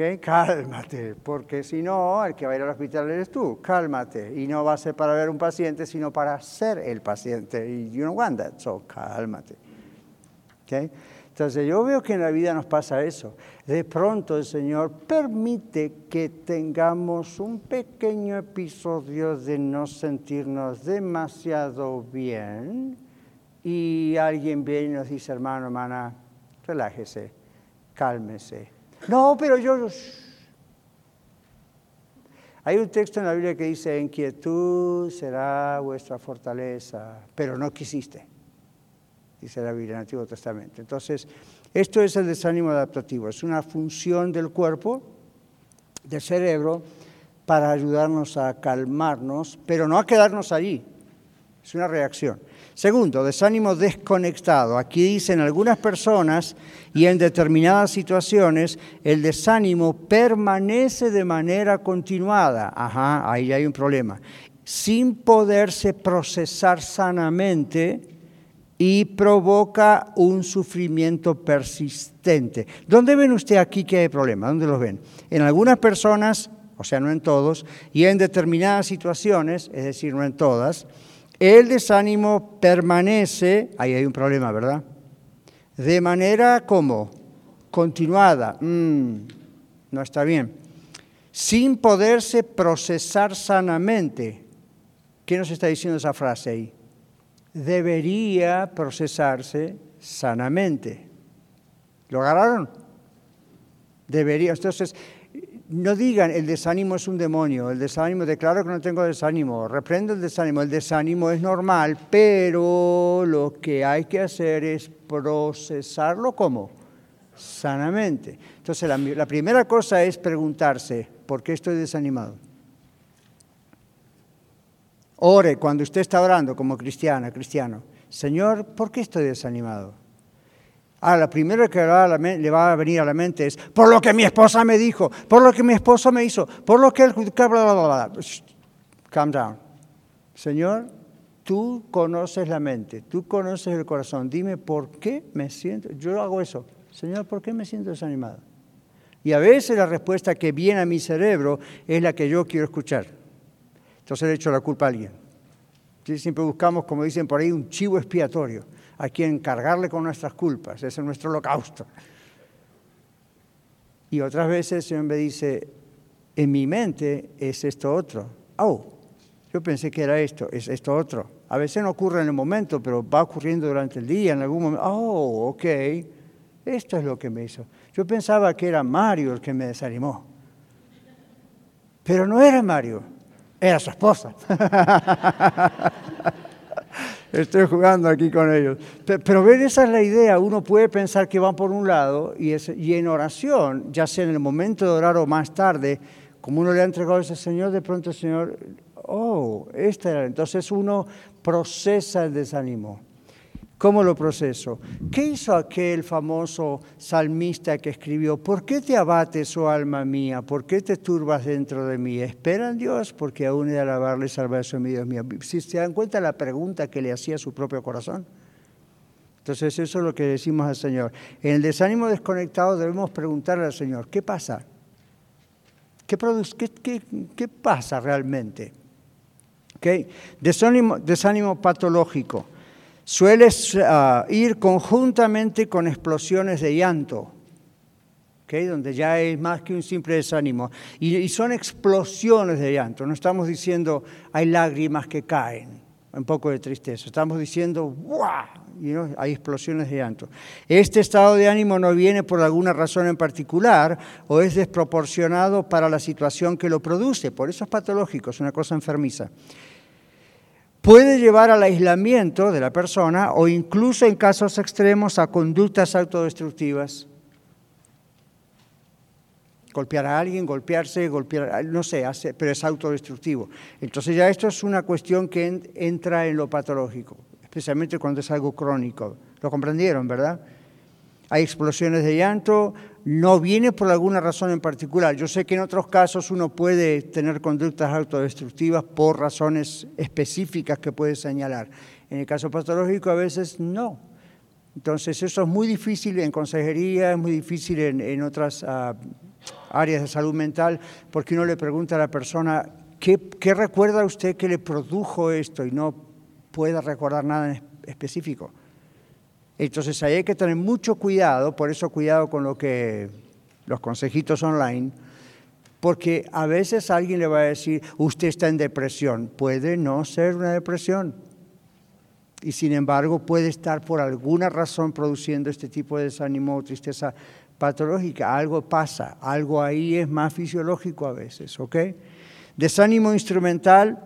¿Ok? Cálmate, porque si no, el que va a ir al hospital eres tú. Cálmate. Y no va a ser para ver un paciente, sino para ser el paciente. Y you don't want that, so cálmate. ¿Ok? Entonces yo veo que en la vida nos pasa eso. De pronto el Señor permite que tengamos un pequeño episodio de no sentirnos demasiado bien y alguien viene y nos dice, hermano, hermana, relájese, cálmese. No, pero yo... Hay un texto en la Biblia que dice, inquietud será vuestra fortaleza, pero no quisiste dice la Biblia en el Antiguo Testamento. Entonces, esto es el desánimo adaptativo, es una función del cuerpo, del cerebro, para ayudarnos a calmarnos, pero no a quedarnos allí. Es una reacción. Segundo, desánimo desconectado. Aquí dicen algunas personas y en determinadas situaciones el desánimo permanece de manera continuada. Ajá, ahí hay un problema. Sin poderse procesar sanamente y provoca un sufrimiento persistente. ¿Dónde ven usted aquí que hay problema? ¿Dónde los ven? En algunas personas, o sea, no en todos, y en determinadas situaciones, es decir, no en todas, el desánimo permanece, ahí hay un problema, ¿verdad? De manera como continuada, mm, no está bien, sin poderse procesar sanamente. ¿Qué nos está diciendo esa frase ahí? debería procesarse sanamente. ¿Lo agarraron? Debería. Entonces, no digan el desánimo es un demonio, el desánimo, declaro que no tengo desánimo, reprendo el desánimo, el desánimo es normal, pero lo que hay que hacer es procesarlo como sanamente. Entonces la, primera cosa es preguntarse, ¿por qué estoy desanimado? Ore cuando usted está orando como cristiana, cristiano. Señor, ¿por qué estoy desanimado? Ah, la primera que le va a venir a la mente es, por lo que mi esposa me dijo, por lo que mi esposo me hizo, por lo que él... Bla, bla, bla, Calm down. Señor, tú conoces la mente, tú conoces el corazón. Dime por qué me siento... Yo hago eso. Señor, ¿por qué me siento desanimado? Y a veces la respuesta que viene a mi cerebro es la que yo quiero escuchar. Entonces le echo la culpa a alguien. Siempre buscamos, como dicen por ahí, un chivo expiatorio a quien cargarle con nuestras culpas. Ese es nuestro holocausto. Y otras veces el Señor me dice, en mi mente es esto otro. Oh, yo pensé que era esto, es esto otro. A veces no ocurre en el momento, pero va ocurriendo durante el día, en algún momento. Oh, ok, esto es lo que me hizo. Yo pensaba que era Mario el que me desanimó. Pero no era Mario era su esposa. Estoy jugando aquí con ellos. Pero ver, esa es la idea. Uno puede pensar que van por un lado y, y en oración, ya sea en el momento de orar o más tarde, como uno le ha entregado a ese Señor, de pronto el Señor, oh, esta era. Entonces uno procesa el desánimo. ¿Cómo lo proceso? ¿Qué hizo aquel famoso salmista que escribió, ¿por qué te abates, oh alma mía? ¿Por qué te turbas dentro de mí? Espera en Dios, porque aún he de alabarle salvarse, mi Dios mío. Si se dan cuenta la pregunta que le hacía a su propio corazón. Entonces eso es lo que decimos al Señor. En el desánimo desconectado debemos preguntarle al Señor, ¿qué pasa? ¿Qué, qué, qué, pasa realmente? ¿Okay? Desánimo patológico suele ah, ir conjuntamente con explosiones de llanto, donde ya es más que un simple desánimo. Y, son explosiones de llanto, no estamos diciendo hay lágrimas que caen, un poco de tristeza, estamos diciendo ¡guau! hay explosiones de llanto. Este estado de ánimo no viene por alguna razón en particular o es desproporcionado para la situación que lo produce, por eso es patológico, es una cosa enfermiza puede llevar al aislamiento de la persona o incluso en casos extremos a conductas autodestructivas. golpear a alguien, golpearse, golpear, no sé, pero es autodestructivo. Entonces ya esto es una cuestión que entra en lo patológico, especialmente cuando es algo crónico. ¿Lo comprendieron, verdad? Hay explosiones de llanto, no viene por alguna razón en particular. Yo sé que en otros casos uno puede tener conductas autodestructivas por razones específicas que puede señalar. En el caso patológico a veces no. Entonces eso es muy difícil en consejería, es muy difícil en, otras ah, áreas de salud mental, porque uno le pregunta a la persona, ¿qué, recuerda usted que le produjo esto? Y no puede recordar nada en específico. Entonces ahí hay que tener mucho cuidado, por eso cuidado con lo que los consejitos online, porque a veces alguien le va a decir, usted está en depresión. Puede no ser una depresión. Y sin embargo puede estar por alguna razón produciendo este tipo de desánimo o tristeza patológica, algo pasa, algo ahí es más fisiológico a veces. Desánimo instrumental,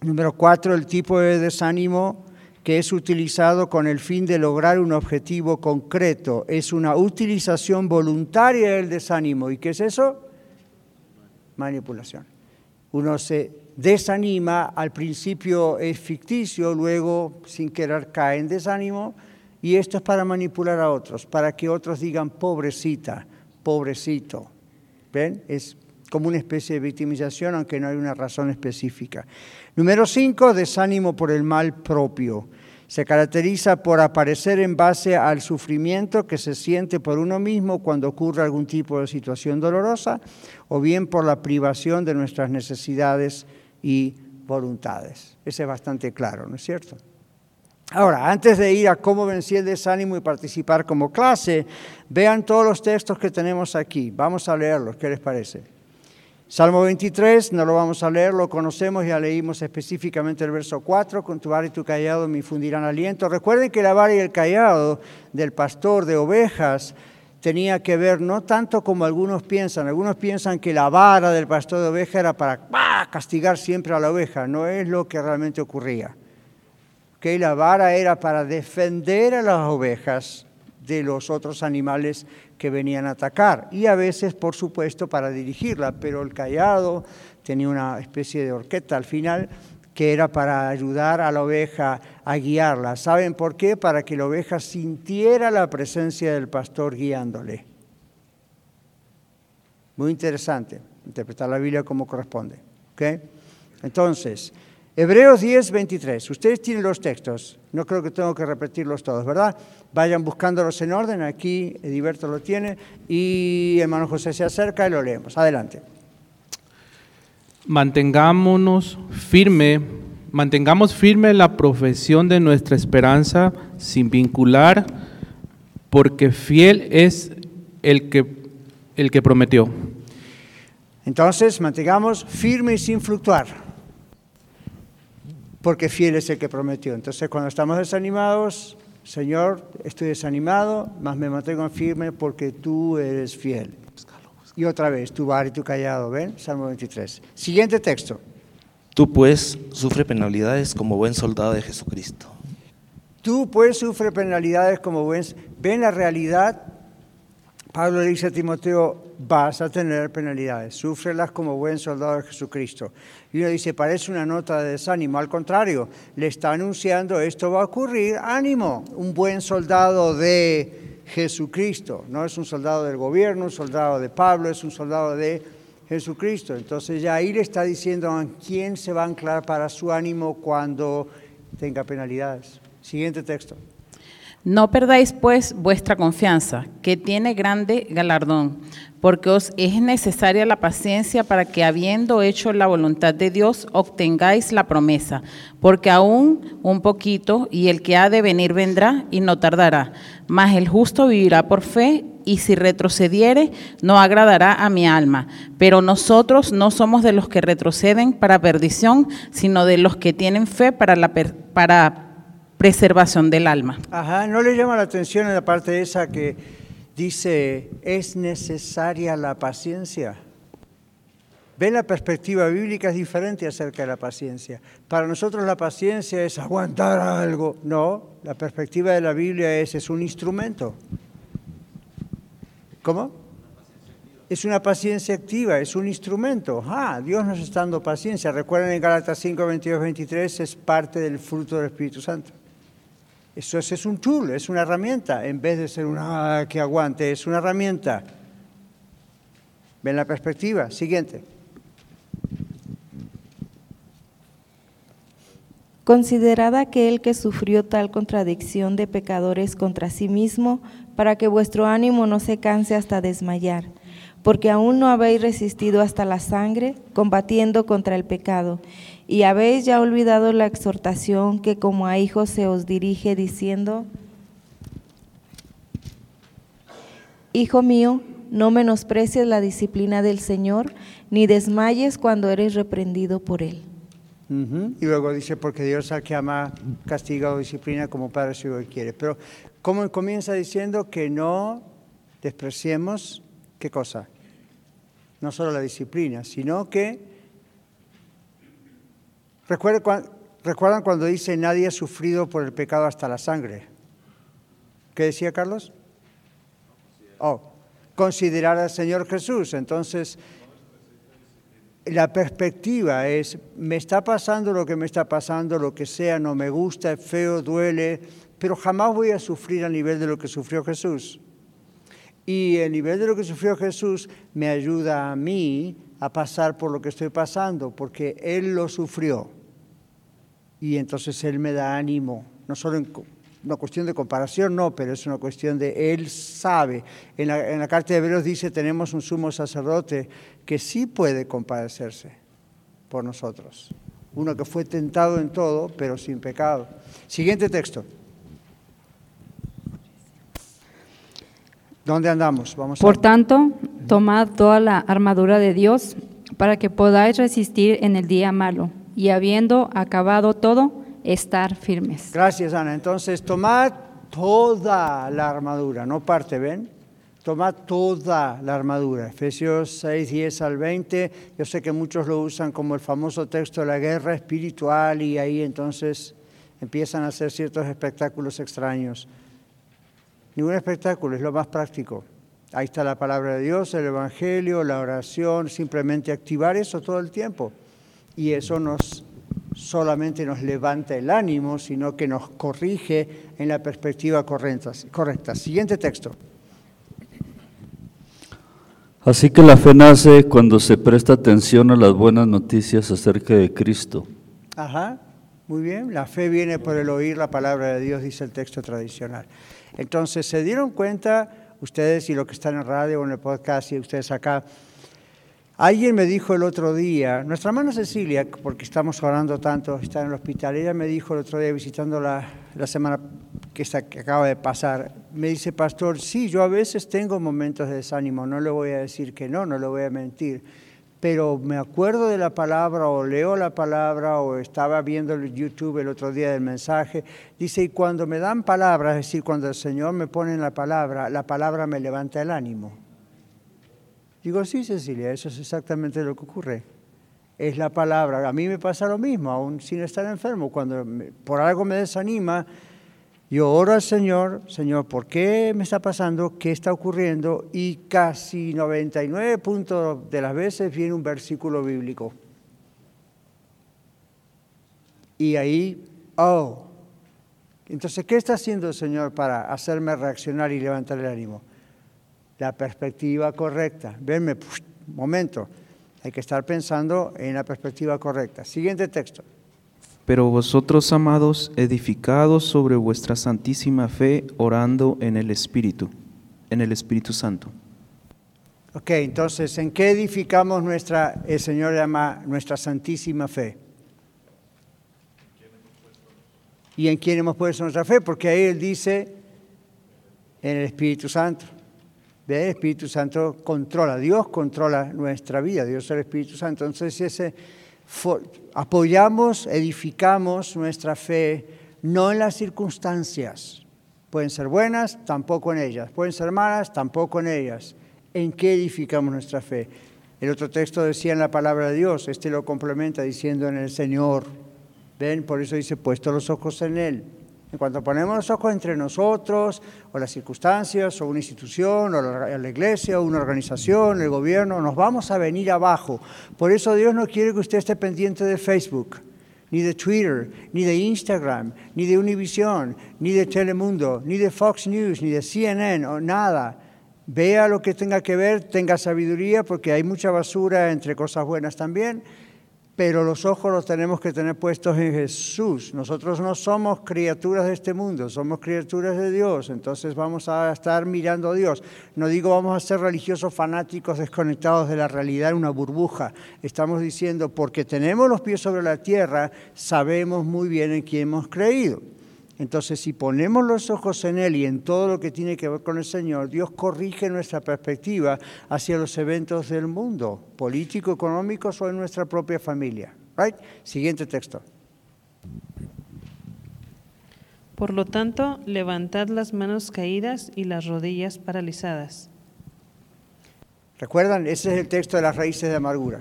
número cuatro, el tipo de desánimo que es utilizado con el fin de lograr un objetivo concreto. Es una utilización voluntaria del desánimo. ¿Y qué es eso? Manipulación. Uno se desanima, al principio es ficticio, luego sin querer cae en desánimo, y esto es para manipular a otros, para que otros digan pobrecita, pobrecito. ¿Ven? Es como una especie de victimización, aunque no hay una razón específica. Número cinco, desánimo por el mal propio. Se caracteriza por aparecer en base al sufrimiento que se siente por uno mismo cuando ocurre algún tipo de situación dolorosa o bien por la privación de nuestras necesidades y voluntades. Ese es bastante claro, ¿no es cierto? Ahora, antes de ir a cómo vencí el desánimo y participar como clase, vean todos los textos que tenemos aquí. Vamos a leerlos, ¿qué les parece? Salmo 23, no lo vamos a leer, lo conocemos, ya leímos específicamente el verso 4, con tu vara y tu callado me infundirán aliento. Recuerden que la vara y el callado del pastor de ovejas tenía que ver no tanto como algunos piensan, algunos piensan que la vara del pastor de ovejas era para castigar siempre a la oveja, no es lo que realmente ocurría. Que la vara era para defender a las ovejas de los otros animales que venían a atacar y a veces, por supuesto, para dirigirla, pero el callado tenía una especie de horqueta al final que era para ayudar a la oveja a guiarla. ¿Saben por qué? Para que la oveja sintiera la presencia del pastor guiándole. Muy interesante interpretar la Biblia como corresponde. ¿okay? Entonces, Hebreos 10, 23. Ustedes tienen los textos. No creo que tengo que repetirlos todos, ¿verdad? Vayan buscándolos en orden. Aquí Ediberto lo tiene y hermano José se acerca y lo leemos. Adelante. Mantengámonos firme, mantengamos firme la profesión de nuestra esperanza sin vincular, porque fiel es el que, el que prometió. Entonces, mantengamos firme y sin fluctuar porque fiel es el que prometió. Entonces, cuando estamos desanimados, Señor, estoy desanimado, más me mantengo firme porque tú eres fiel. Y otra vez, tu bar y tu callado, ¿ven? Salmo 23. Siguiente texto. Tú pues sufre penalidades como buen soldado de Jesucristo. Tú pues sufre penalidades como buen... ¿Ven la realidad? Pablo dice a Timoteo, vas a tener penalidades, súfrelas como buen soldado de Jesucristo. Y uno dice, parece una nota de desánimo, al contrario, le está anunciando, esto va a ocurrir, ánimo, un buen soldado de Jesucristo, no es un soldado del gobierno, un soldado de Pablo, es un soldado de Jesucristo. Entonces ya ahí le está diciendo a quién se va a anclar para su ánimo cuando tenga penalidades. Siguiente texto. No perdáis pues vuestra confianza, que tiene grande galardón, porque os es necesaria la paciencia para que habiendo hecho la voluntad de Dios obtengáis la promesa, porque aún un poquito y el que ha de venir vendrá y no tardará, mas el justo vivirá por fe y si retrocediere no agradará a mi alma. Pero nosotros no somos de los que retroceden para perdición, sino de los que tienen fe para la para preservación del alma. Ajá, ¿no le llama la atención en la parte esa que dice, es necesaria la paciencia? ¿Ven la perspectiva bíblica es diferente acerca de la paciencia? Para nosotros la paciencia es aguantar algo. No, la perspectiva de la Biblia es, es un instrumento. ¿Cómo? Es una paciencia activa, es un instrumento. Ah, Dios nos está dando paciencia. Recuerden en Gálatas 5, 22, 23, es parte del fruto del Espíritu Santo. Eso es, es un tool, es una herramienta, en vez de ser una ah, que aguante, es una herramienta. ¿Ven la perspectiva? Siguiente. Considerad aquel que sufrió tal contradicción de pecadores contra sí mismo, para que vuestro ánimo no se canse hasta desmayar, porque aún no habéis resistido hasta la sangre, combatiendo contra el pecado, y habéis ya olvidado la exhortación que como a hijos se os dirige diciendo, Hijo mío, no menosprecies la disciplina del Señor, ni desmayes cuando eres reprendido por Él. Y luego dice, porque Dios al que ama castiga o disciplina como Padre si lo quiere. Pero como comienza diciendo que no despreciemos, ¿qué cosa? No solo la disciplina, sino que... ¿Recuerdan cuando dice nadie ha sufrido por el pecado hasta la sangre? ¿Qué decía Carlos? Oh, considerar al Señor Jesús. Entonces, la perspectiva es, me está pasando lo que me está pasando, lo que sea, no me gusta, es feo, duele, pero jamás voy a sufrir a nivel de lo que sufrió Jesús. Y el nivel de lo que sufrió Jesús me ayuda a mí a pasar por lo que estoy pasando, porque Él lo sufrió. Y entonces Él me da ánimo, no solo en una cuestión de comparación, no, pero es una cuestión de Él sabe. En la, carta de Hebreos dice, tenemos un sumo sacerdote que sí puede compadecerse por nosotros. Uno que fue tentado en todo, pero sin pecado. Siguiente texto. ¿Dónde andamos? Vamos por tanto, tomad toda la armadura de Dios para que podáis resistir en el día malo y habiendo acabado todo, estar firmes. Gracias, Ana. Entonces, tomad toda la armadura, no parte, ¿ven? Tomad toda la armadura. Efesios 6, 10 al 20. Yo sé que muchos lo usan como el famoso texto de la guerra espiritual y ahí entonces empiezan a hacer ciertos espectáculos extraños. Ningún espectáculo, es lo más práctico. Ahí está la palabra de Dios, el Evangelio, la oración, simplemente activar eso todo el tiempo. Y eso nos solamente nos levanta el ánimo, sino que nos corrige en la perspectiva correcta. correcta. Siguiente texto. Así que la fe nace cuando se presta atención a las buenas noticias acerca de Cristo. Ajá, muy bien. La fe viene por el oír la palabra de Dios, dice el texto tradicional. Entonces, ¿se dieron cuenta ustedes y los que están en radio o en el podcast y ustedes acá? Alguien me dijo el otro día, nuestra hermana Cecilia, porque estamos orando tanto, está en el hospital, ella me dijo el otro día visitando la, la semana que, está, que acaba de pasar, me dice, pastor, sí, yo a veces tengo momentos de desánimo, no le voy a decir que no, no le voy a mentir, pero me acuerdo de la palabra o leo la palabra o estaba viendo el YouTube el otro día del mensaje, dice, y cuando me dan palabras, es decir, cuando el Señor me pone en la palabra, la palabra me levanta el ánimo. Digo, sí, Cecilia, eso es exactamente lo que ocurre. Es la palabra. A mí me pasa lo mismo, aún sin estar enfermo. Cuando por algo me desanima, yo oro al Señor, Señor, ¿por qué me está pasando? ¿Qué está ocurriendo? Y casi 99 puntos de las veces viene un versículo bíblico. Y ahí, oh, entonces, ¿qué está haciendo el Señor para hacerme reaccionar y levantar el ánimo? la perspectiva correcta. Venme, momento, hay que estar pensando en la perspectiva correcta. Siguiente texto. Pero vosotros, amados, edificados sobre vuestra santísima fe, orando en el Espíritu, en el Espíritu Santo. Ok, entonces, ¿en qué edificamos nuestra, el Señor llama nuestra santísima fe? ¿Y en quién hemos puesto nuestra fe? Porque ahí Él dice, en el Espíritu Santo. El Espíritu Santo controla, Dios controla nuestra vida, Dios es el Espíritu Santo. Entonces, ese, apoyamos, edificamos nuestra fe no en las circunstancias. Pueden ser buenas, tampoco en ellas. Pueden ser malas, tampoco en ellas. ¿En qué edificamos nuestra fe? El otro texto decía en la palabra de Dios, este lo complementa diciendo en el Señor. ¿Ven? Por eso dice, puesto los ojos en Él. En cuanto ponemos los ojos entre nosotros, o las circunstancias, o una institución, o la, iglesia, o una organización, el gobierno, nos vamos a venir abajo. Por eso Dios no quiere que usted esté pendiente de Facebook, ni de Twitter, ni de Instagram, ni de Univision, ni de Telemundo, ni de Fox News, ni de CNN, o nada. Vea lo que tenga que ver, tenga sabiduría, porque hay mucha basura entre cosas buenas también pero los ojos los tenemos que tener puestos en Jesús. Nosotros no somos criaturas de este mundo, somos criaturas de Dios, entonces vamos a estar mirando a Dios. No digo vamos a ser religiosos fanáticos desconectados de la realidad en una burbuja, estamos diciendo porque tenemos los pies sobre la tierra, sabemos muy bien en quién hemos creído. Entonces, si ponemos los ojos en Él y en todo lo que tiene que ver con el Señor, Dios corrige nuestra perspectiva hacia los eventos del mundo, político, económicos o en nuestra propia familia. Right? Siguiente texto. Por lo tanto, levantad las manos caídas y las rodillas paralizadas. ¿Recuerdan? Ese es el texto de las raíces de amargura.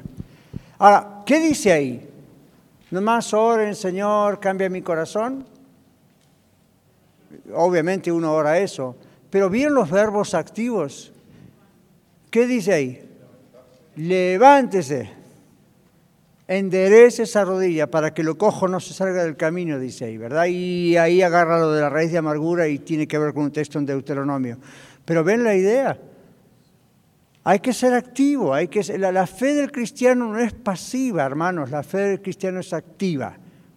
Ahora, ¿qué dice ahí? Nomás oren, Señor, cambia mi corazón obviamente uno ora eso, pero ¿vieron los verbos activos? ¿Qué dice ahí? Levántese, enderece esa rodilla para que lo cojo no se salga del camino, dice ahí, ¿verdad? Y ahí agarra lo de la raíz de amargura y tiene que ver con un texto en Deuteronomio. Pero ven la idea. Hay que ser activo, hay que la, la fe del cristiano no es pasiva, hermanos, la fe del cristiano es activa,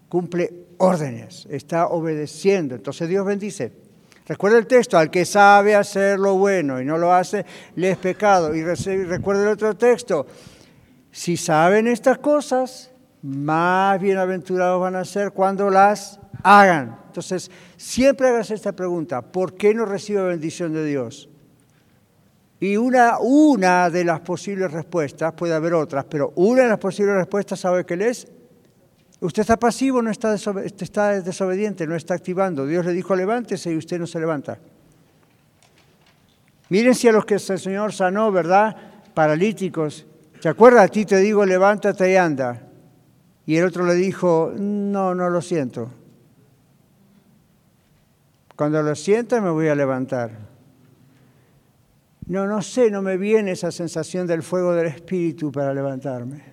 cumple órdenes, está obedeciendo. Entonces Dios bendice. Recuerda el texto, al que sabe hacer lo bueno y no lo hace, le es pecado. Y recuerda el otro texto, si saben estas cosas, más bienaventurados van a ser cuando las hagan. Entonces, siempre hagas esta pregunta, ¿por qué no recibo bendición de Dios? Y una, una de las posibles respuestas, puede haber otras, pero una de las posibles respuestas, ¿sabe qué es? Usted está pasivo, no está, está desobediente, no está activando. Dios le dijo levántese y usted no se levanta. Miren si a los que el Señor sanó, ¿verdad? Paralíticos. ¿Te acuerdas? A ti te digo levántate y anda. Y el otro le dijo, no, no lo siento. Cuando lo sienta me voy a levantar. No, no sé, no me viene esa sensación del fuego del Espíritu para levantarme.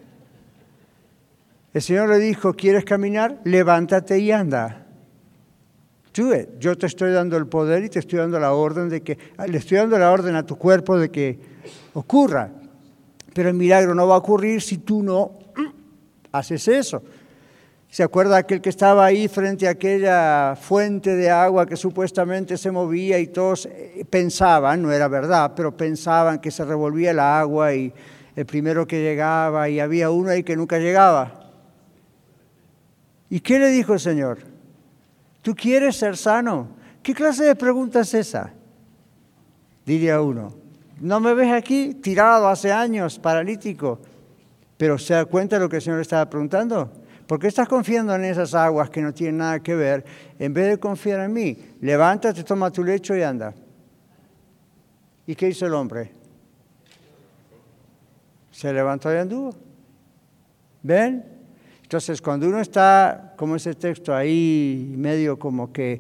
El Señor le dijo, ¿quieres caminar? Levántate y anda. Do Yo te estoy dando el poder y te estoy dando la orden de que, ah, le estoy dando la orden a tu cuerpo de que ocurra. Pero el milagro no va a ocurrir si tú no haces eso. ¿Se acuerda aquel que estaba ahí frente a aquella fuente de agua que supuestamente se movía y todos eh, pensaban, no era verdad, pero pensaban que se revolvía el agua y el primero que llegaba y había uno ahí que nunca llegaba? ¿Y qué le dijo el Señor? ¿Tú quieres ser sano? ¿Qué clase de pregunta es esa? Diría uno. ¿No me ves aquí tirado hace años, paralítico? Pero ¿se da cuenta de lo que el Señor estaba preguntando? ¿Por qué estás confiando en esas aguas que no tienen nada que ver en vez de confiar en mí? Levántate, toma tu lecho y anda. ¿Y qué hizo el hombre? Se levantó y anduvo. ¿Ven? Entonces, cuando uno está, como ese texto ahí, medio como que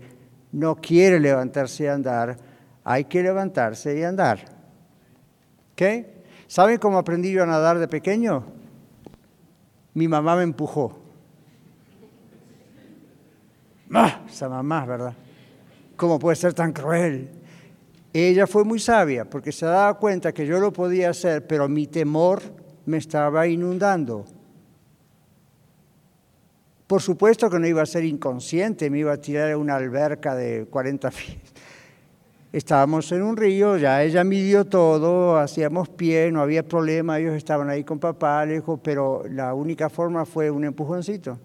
no quiere levantarse y andar, hay que levantarse y andar. ¿Ok? ¿Saben cómo aprendí yo a nadar de pequeño? Mi mamá me empujó. ¡Ah! Esa mamá, ¿verdad? ¿Cómo puede ser tan cruel? Ella fue muy sabia porque se daba cuenta que yo lo podía hacer, pero mi temor me estaba inundando. Por supuesto que no iba a ser inconsciente, me iba a tirar a una alberca de 40 pies. Estábamos en un río, ya ella midió todo, hacíamos pie, no había problema, ellos estaban ahí con papá, le pero la única forma fue un empujoncito.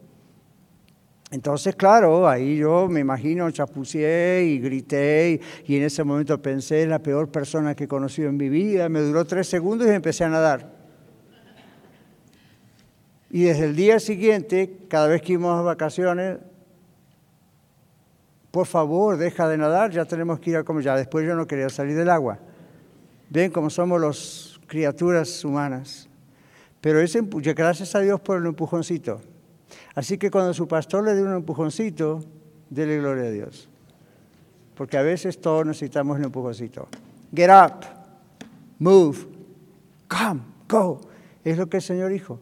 Entonces, claro, ahí yo me imagino chapuceé y grité y, y en ese momento pensé, es la peor persona que he conocido en mi vida. Me duró tres segundos y empecé a nadar. Y desde el día siguiente, cada vez que íbamos a vacaciones, por favor, deja de nadar, ya tenemos que ir a comer. Ya después yo no quería salir del agua. Ven cómo somos las criaturas humanas. Pero ese, gracias a Dios por el empujoncito. Así que cuando su pastor le dio un empujoncito, Dele gloria a Dios. Porque a veces todos necesitamos un empujoncito. Get up, move, come, go. Es lo que el Señor dijo.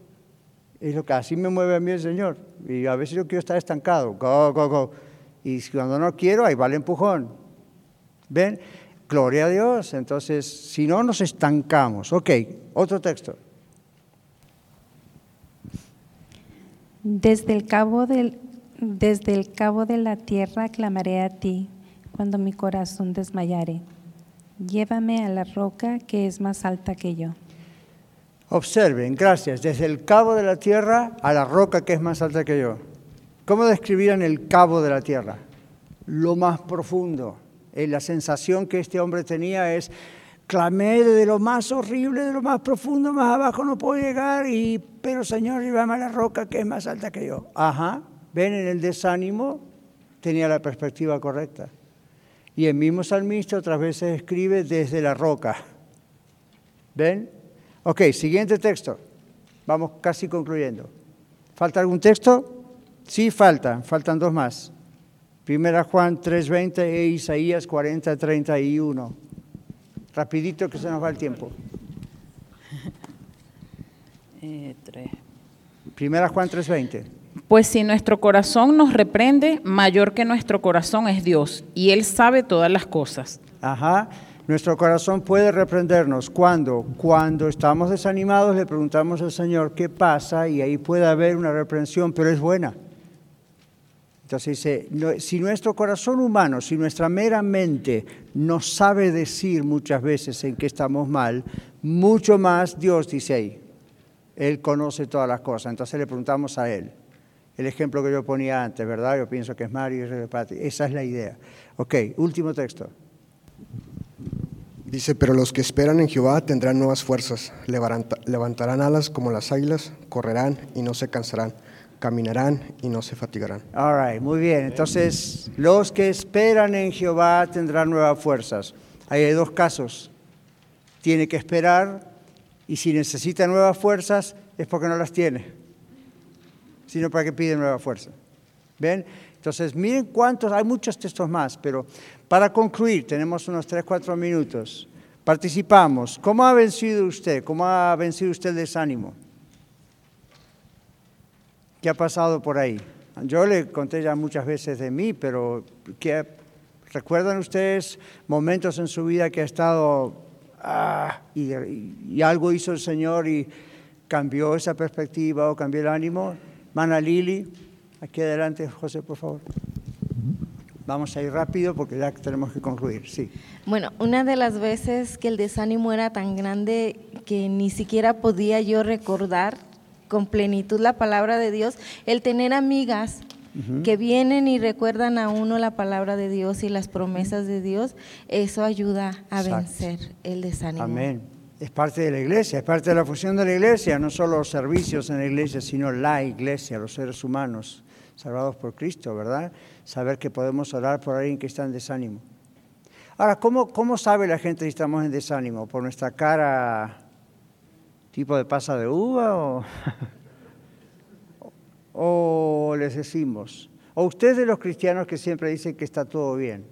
Es lo que así me mueve a mí el Señor. Y a veces yo quiero estar estancado. Go, go, go. Y cuando no quiero, ahí va el empujón. ¿Ven? Gloria a Dios. Entonces, si no, nos estancamos. Ok, otro texto. Desde el cabo desde el cabo de la tierra clamaré a ti cuando mi corazón desmayare. Llévame a la roca que es más alta que yo. Observen, gracias, desde el cabo de la tierra a la roca que es más alta que yo. ¿Cómo describían el cabo de la tierra? Lo más profundo. Eh, la sensación que este hombre tenía es, clamé de lo más horrible, de lo más profundo, más abajo no puedo llegar, y, pero Señor, llévame a la roca que es más alta que yo. Ajá, ven en el desánimo, tenía la perspectiva correcta. Y el mismo salmista otras veces escribe desde la roca. ¿Ven? Ok, siguiente texto. Vamos casi concluyendo. ¿Falta algún texto? Sí, falta. Faltan dos más. Primera Juan 3.20 e Isaías 40.31. Rapidito que se nos va el tiempo. Eh, tres. Primera Juan 3.20. Pues si nuestro corazón nos reprende, mayor que nuestro corazón es Dios, y Él sabe todas las cosas. Ajá. Nuestro corazón puede reprendernos. ¿Cuándo? Cuando estamos desanimados le preguntamos al Señor qué pasa y ahí puede haber una reprensión, pero es buena. Entonces dice, si nuestro corazón humano, si nuestra mera mente no sabe decir muchas veces en qué estamos mal, mucho más Dios dice ahí. Él conoce todas las cosas. Entonces le preguntamos a Él. El ejemplo que yo ponía antes, ¿verdad? Yo pienso que es Mario y es. Esa es la idea. Ok, último texto. Dice, pero los que esperan en Jehová tendrán nuevas fuerzas, levanta- levantarán alas como las águilas, correrán y no se cansarán, caminarán y no se fatigarán. All right, muy bien. Entonces, los que esperan en Jehová tendrán nuevas fuerzas. Ahí hay dos casos. Tiene que esperar y si necesita nuevas fuerzas es porque no las tiene, sino para que pide nuevas fuerzas. ¿Ven? Entonces, miren cuántos, hay muchos textos más, pero para concluir, tenemos unos 3, 4 minutos. Participamos. ¿Cómo ha vencido usted? ¿Cómo ha vencido usted el desánimo? ¿Qué ha pasado por ahí? Yo le conté ya muchas veces de mí, pero ¿qué, ¿recuerdan ustedes momentos en su vida que ha estado ah, y, y- algo hizo el Señor y cambió esa perspectiva o cambió el ánimo? Mana Lili, aquí adelante, José, por favor. Vamos a ir rápido porque ya tenemos que concluir. Sí. Bueno, una de las veces que el desánimo era tan grande que ni siquiera podía yo recordar con plenitud la palabra de Dios, el tener amigas que vienen y recuerdan a uno la palabra de Dios y las promesas de Dios, eso ayuda a Exacto. vencer el desánimo. Amén. Es parte de la iglesia, es parte de la función de la iglesia, no solo los servicios en la iglesia, sino la iglesia, los seres humanos salvados por Cristo, ¿verdad? Saber que podemos orar por alguien que está en desánimo. Ahora, ¿cómo, cómo sabe la gente si estamos en desánimo? ¿Por nuestra cara tipo de pasa de uva o, o les decimos? ¿O ustedes los cristianos que siempre dicen que está todo bien?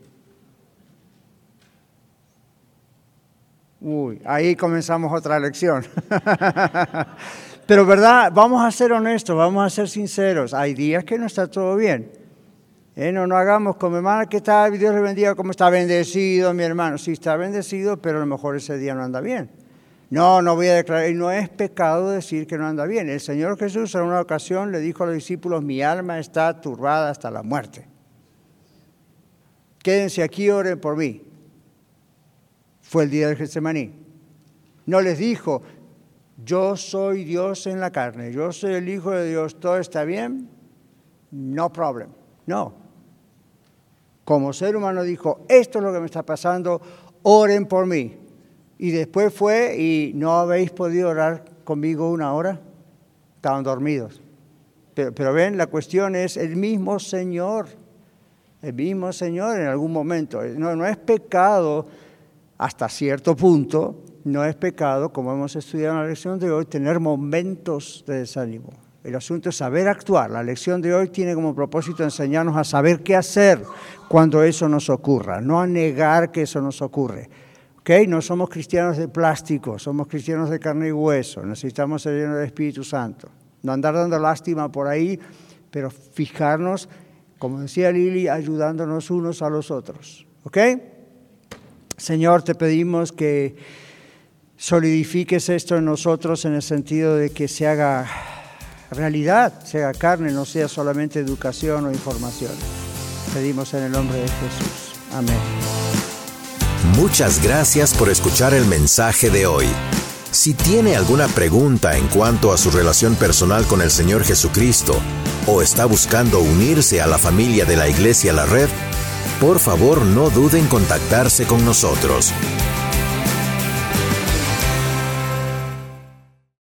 Uy, ahí comenzamos otra lección. Pero verdad, vamos a ser honestos, vamos a ser sinceros. Hay días que no está todo bien. Eh, no, no hagamos como hermana que está, Dios le bendiga, como está bendecido mi hermano. Sí, está bendecido, pero a lo mejor ese día no anda bien. No, no voy a declarar, y no es pecado decir que no anda bien. El Señor Jesús en una ocasión le dijo a los discípulos, mi alma está turbada hasta la muerte. Quédense aquí, oren por mí fue el día del Getsemaní. No les dijo, yo soy Dios en la carne, yo soy el Hijo de Dios, todo está bien, no problem. No. Como ser humano dijo, esto es lo que me está pasando, oren por mí. Y después fue y no habéis podido orar conmigo una hora, estaban dormidos. Pero, pero ven, la cuestión es el mismo Señor, el mismo Señor en algún momento. No, no es pecado hasta cierto punto, no es pecado, como hemos estudiado en la lección de hoy, tener momentos de desánimo. El asunto es saber actuar. La lección de hoy tiene como propósito enseñarnos a saber qué hacer cuando eso nos ocurra, no a negar que eso nos ocurre. ¿Okay? No somos cristianos de plástico, somos cristianos de carne y hueso. Necesitamos ser llenos del Espíritu Santo. No andar dando lástima por ahí, pero fijarnos, como decía Lili, ayudándonos unos a los otros. ¿Ok? Señor, te pedimos que solidifiques esto en nosotros en el sentido de que se haga realidad, se haga carne, no sea solamente educación o información. Pedimos en el nombre de Jesús. Amén. Muchas gracias por escuchar el mensaje de hoy. Si tiene alguna pregunta en cuanto a su relación personal con el Señor Jesucristo o está buscando unirse a la familia de la Iglesia La Red, por favor no duden en contactarse con nosotros.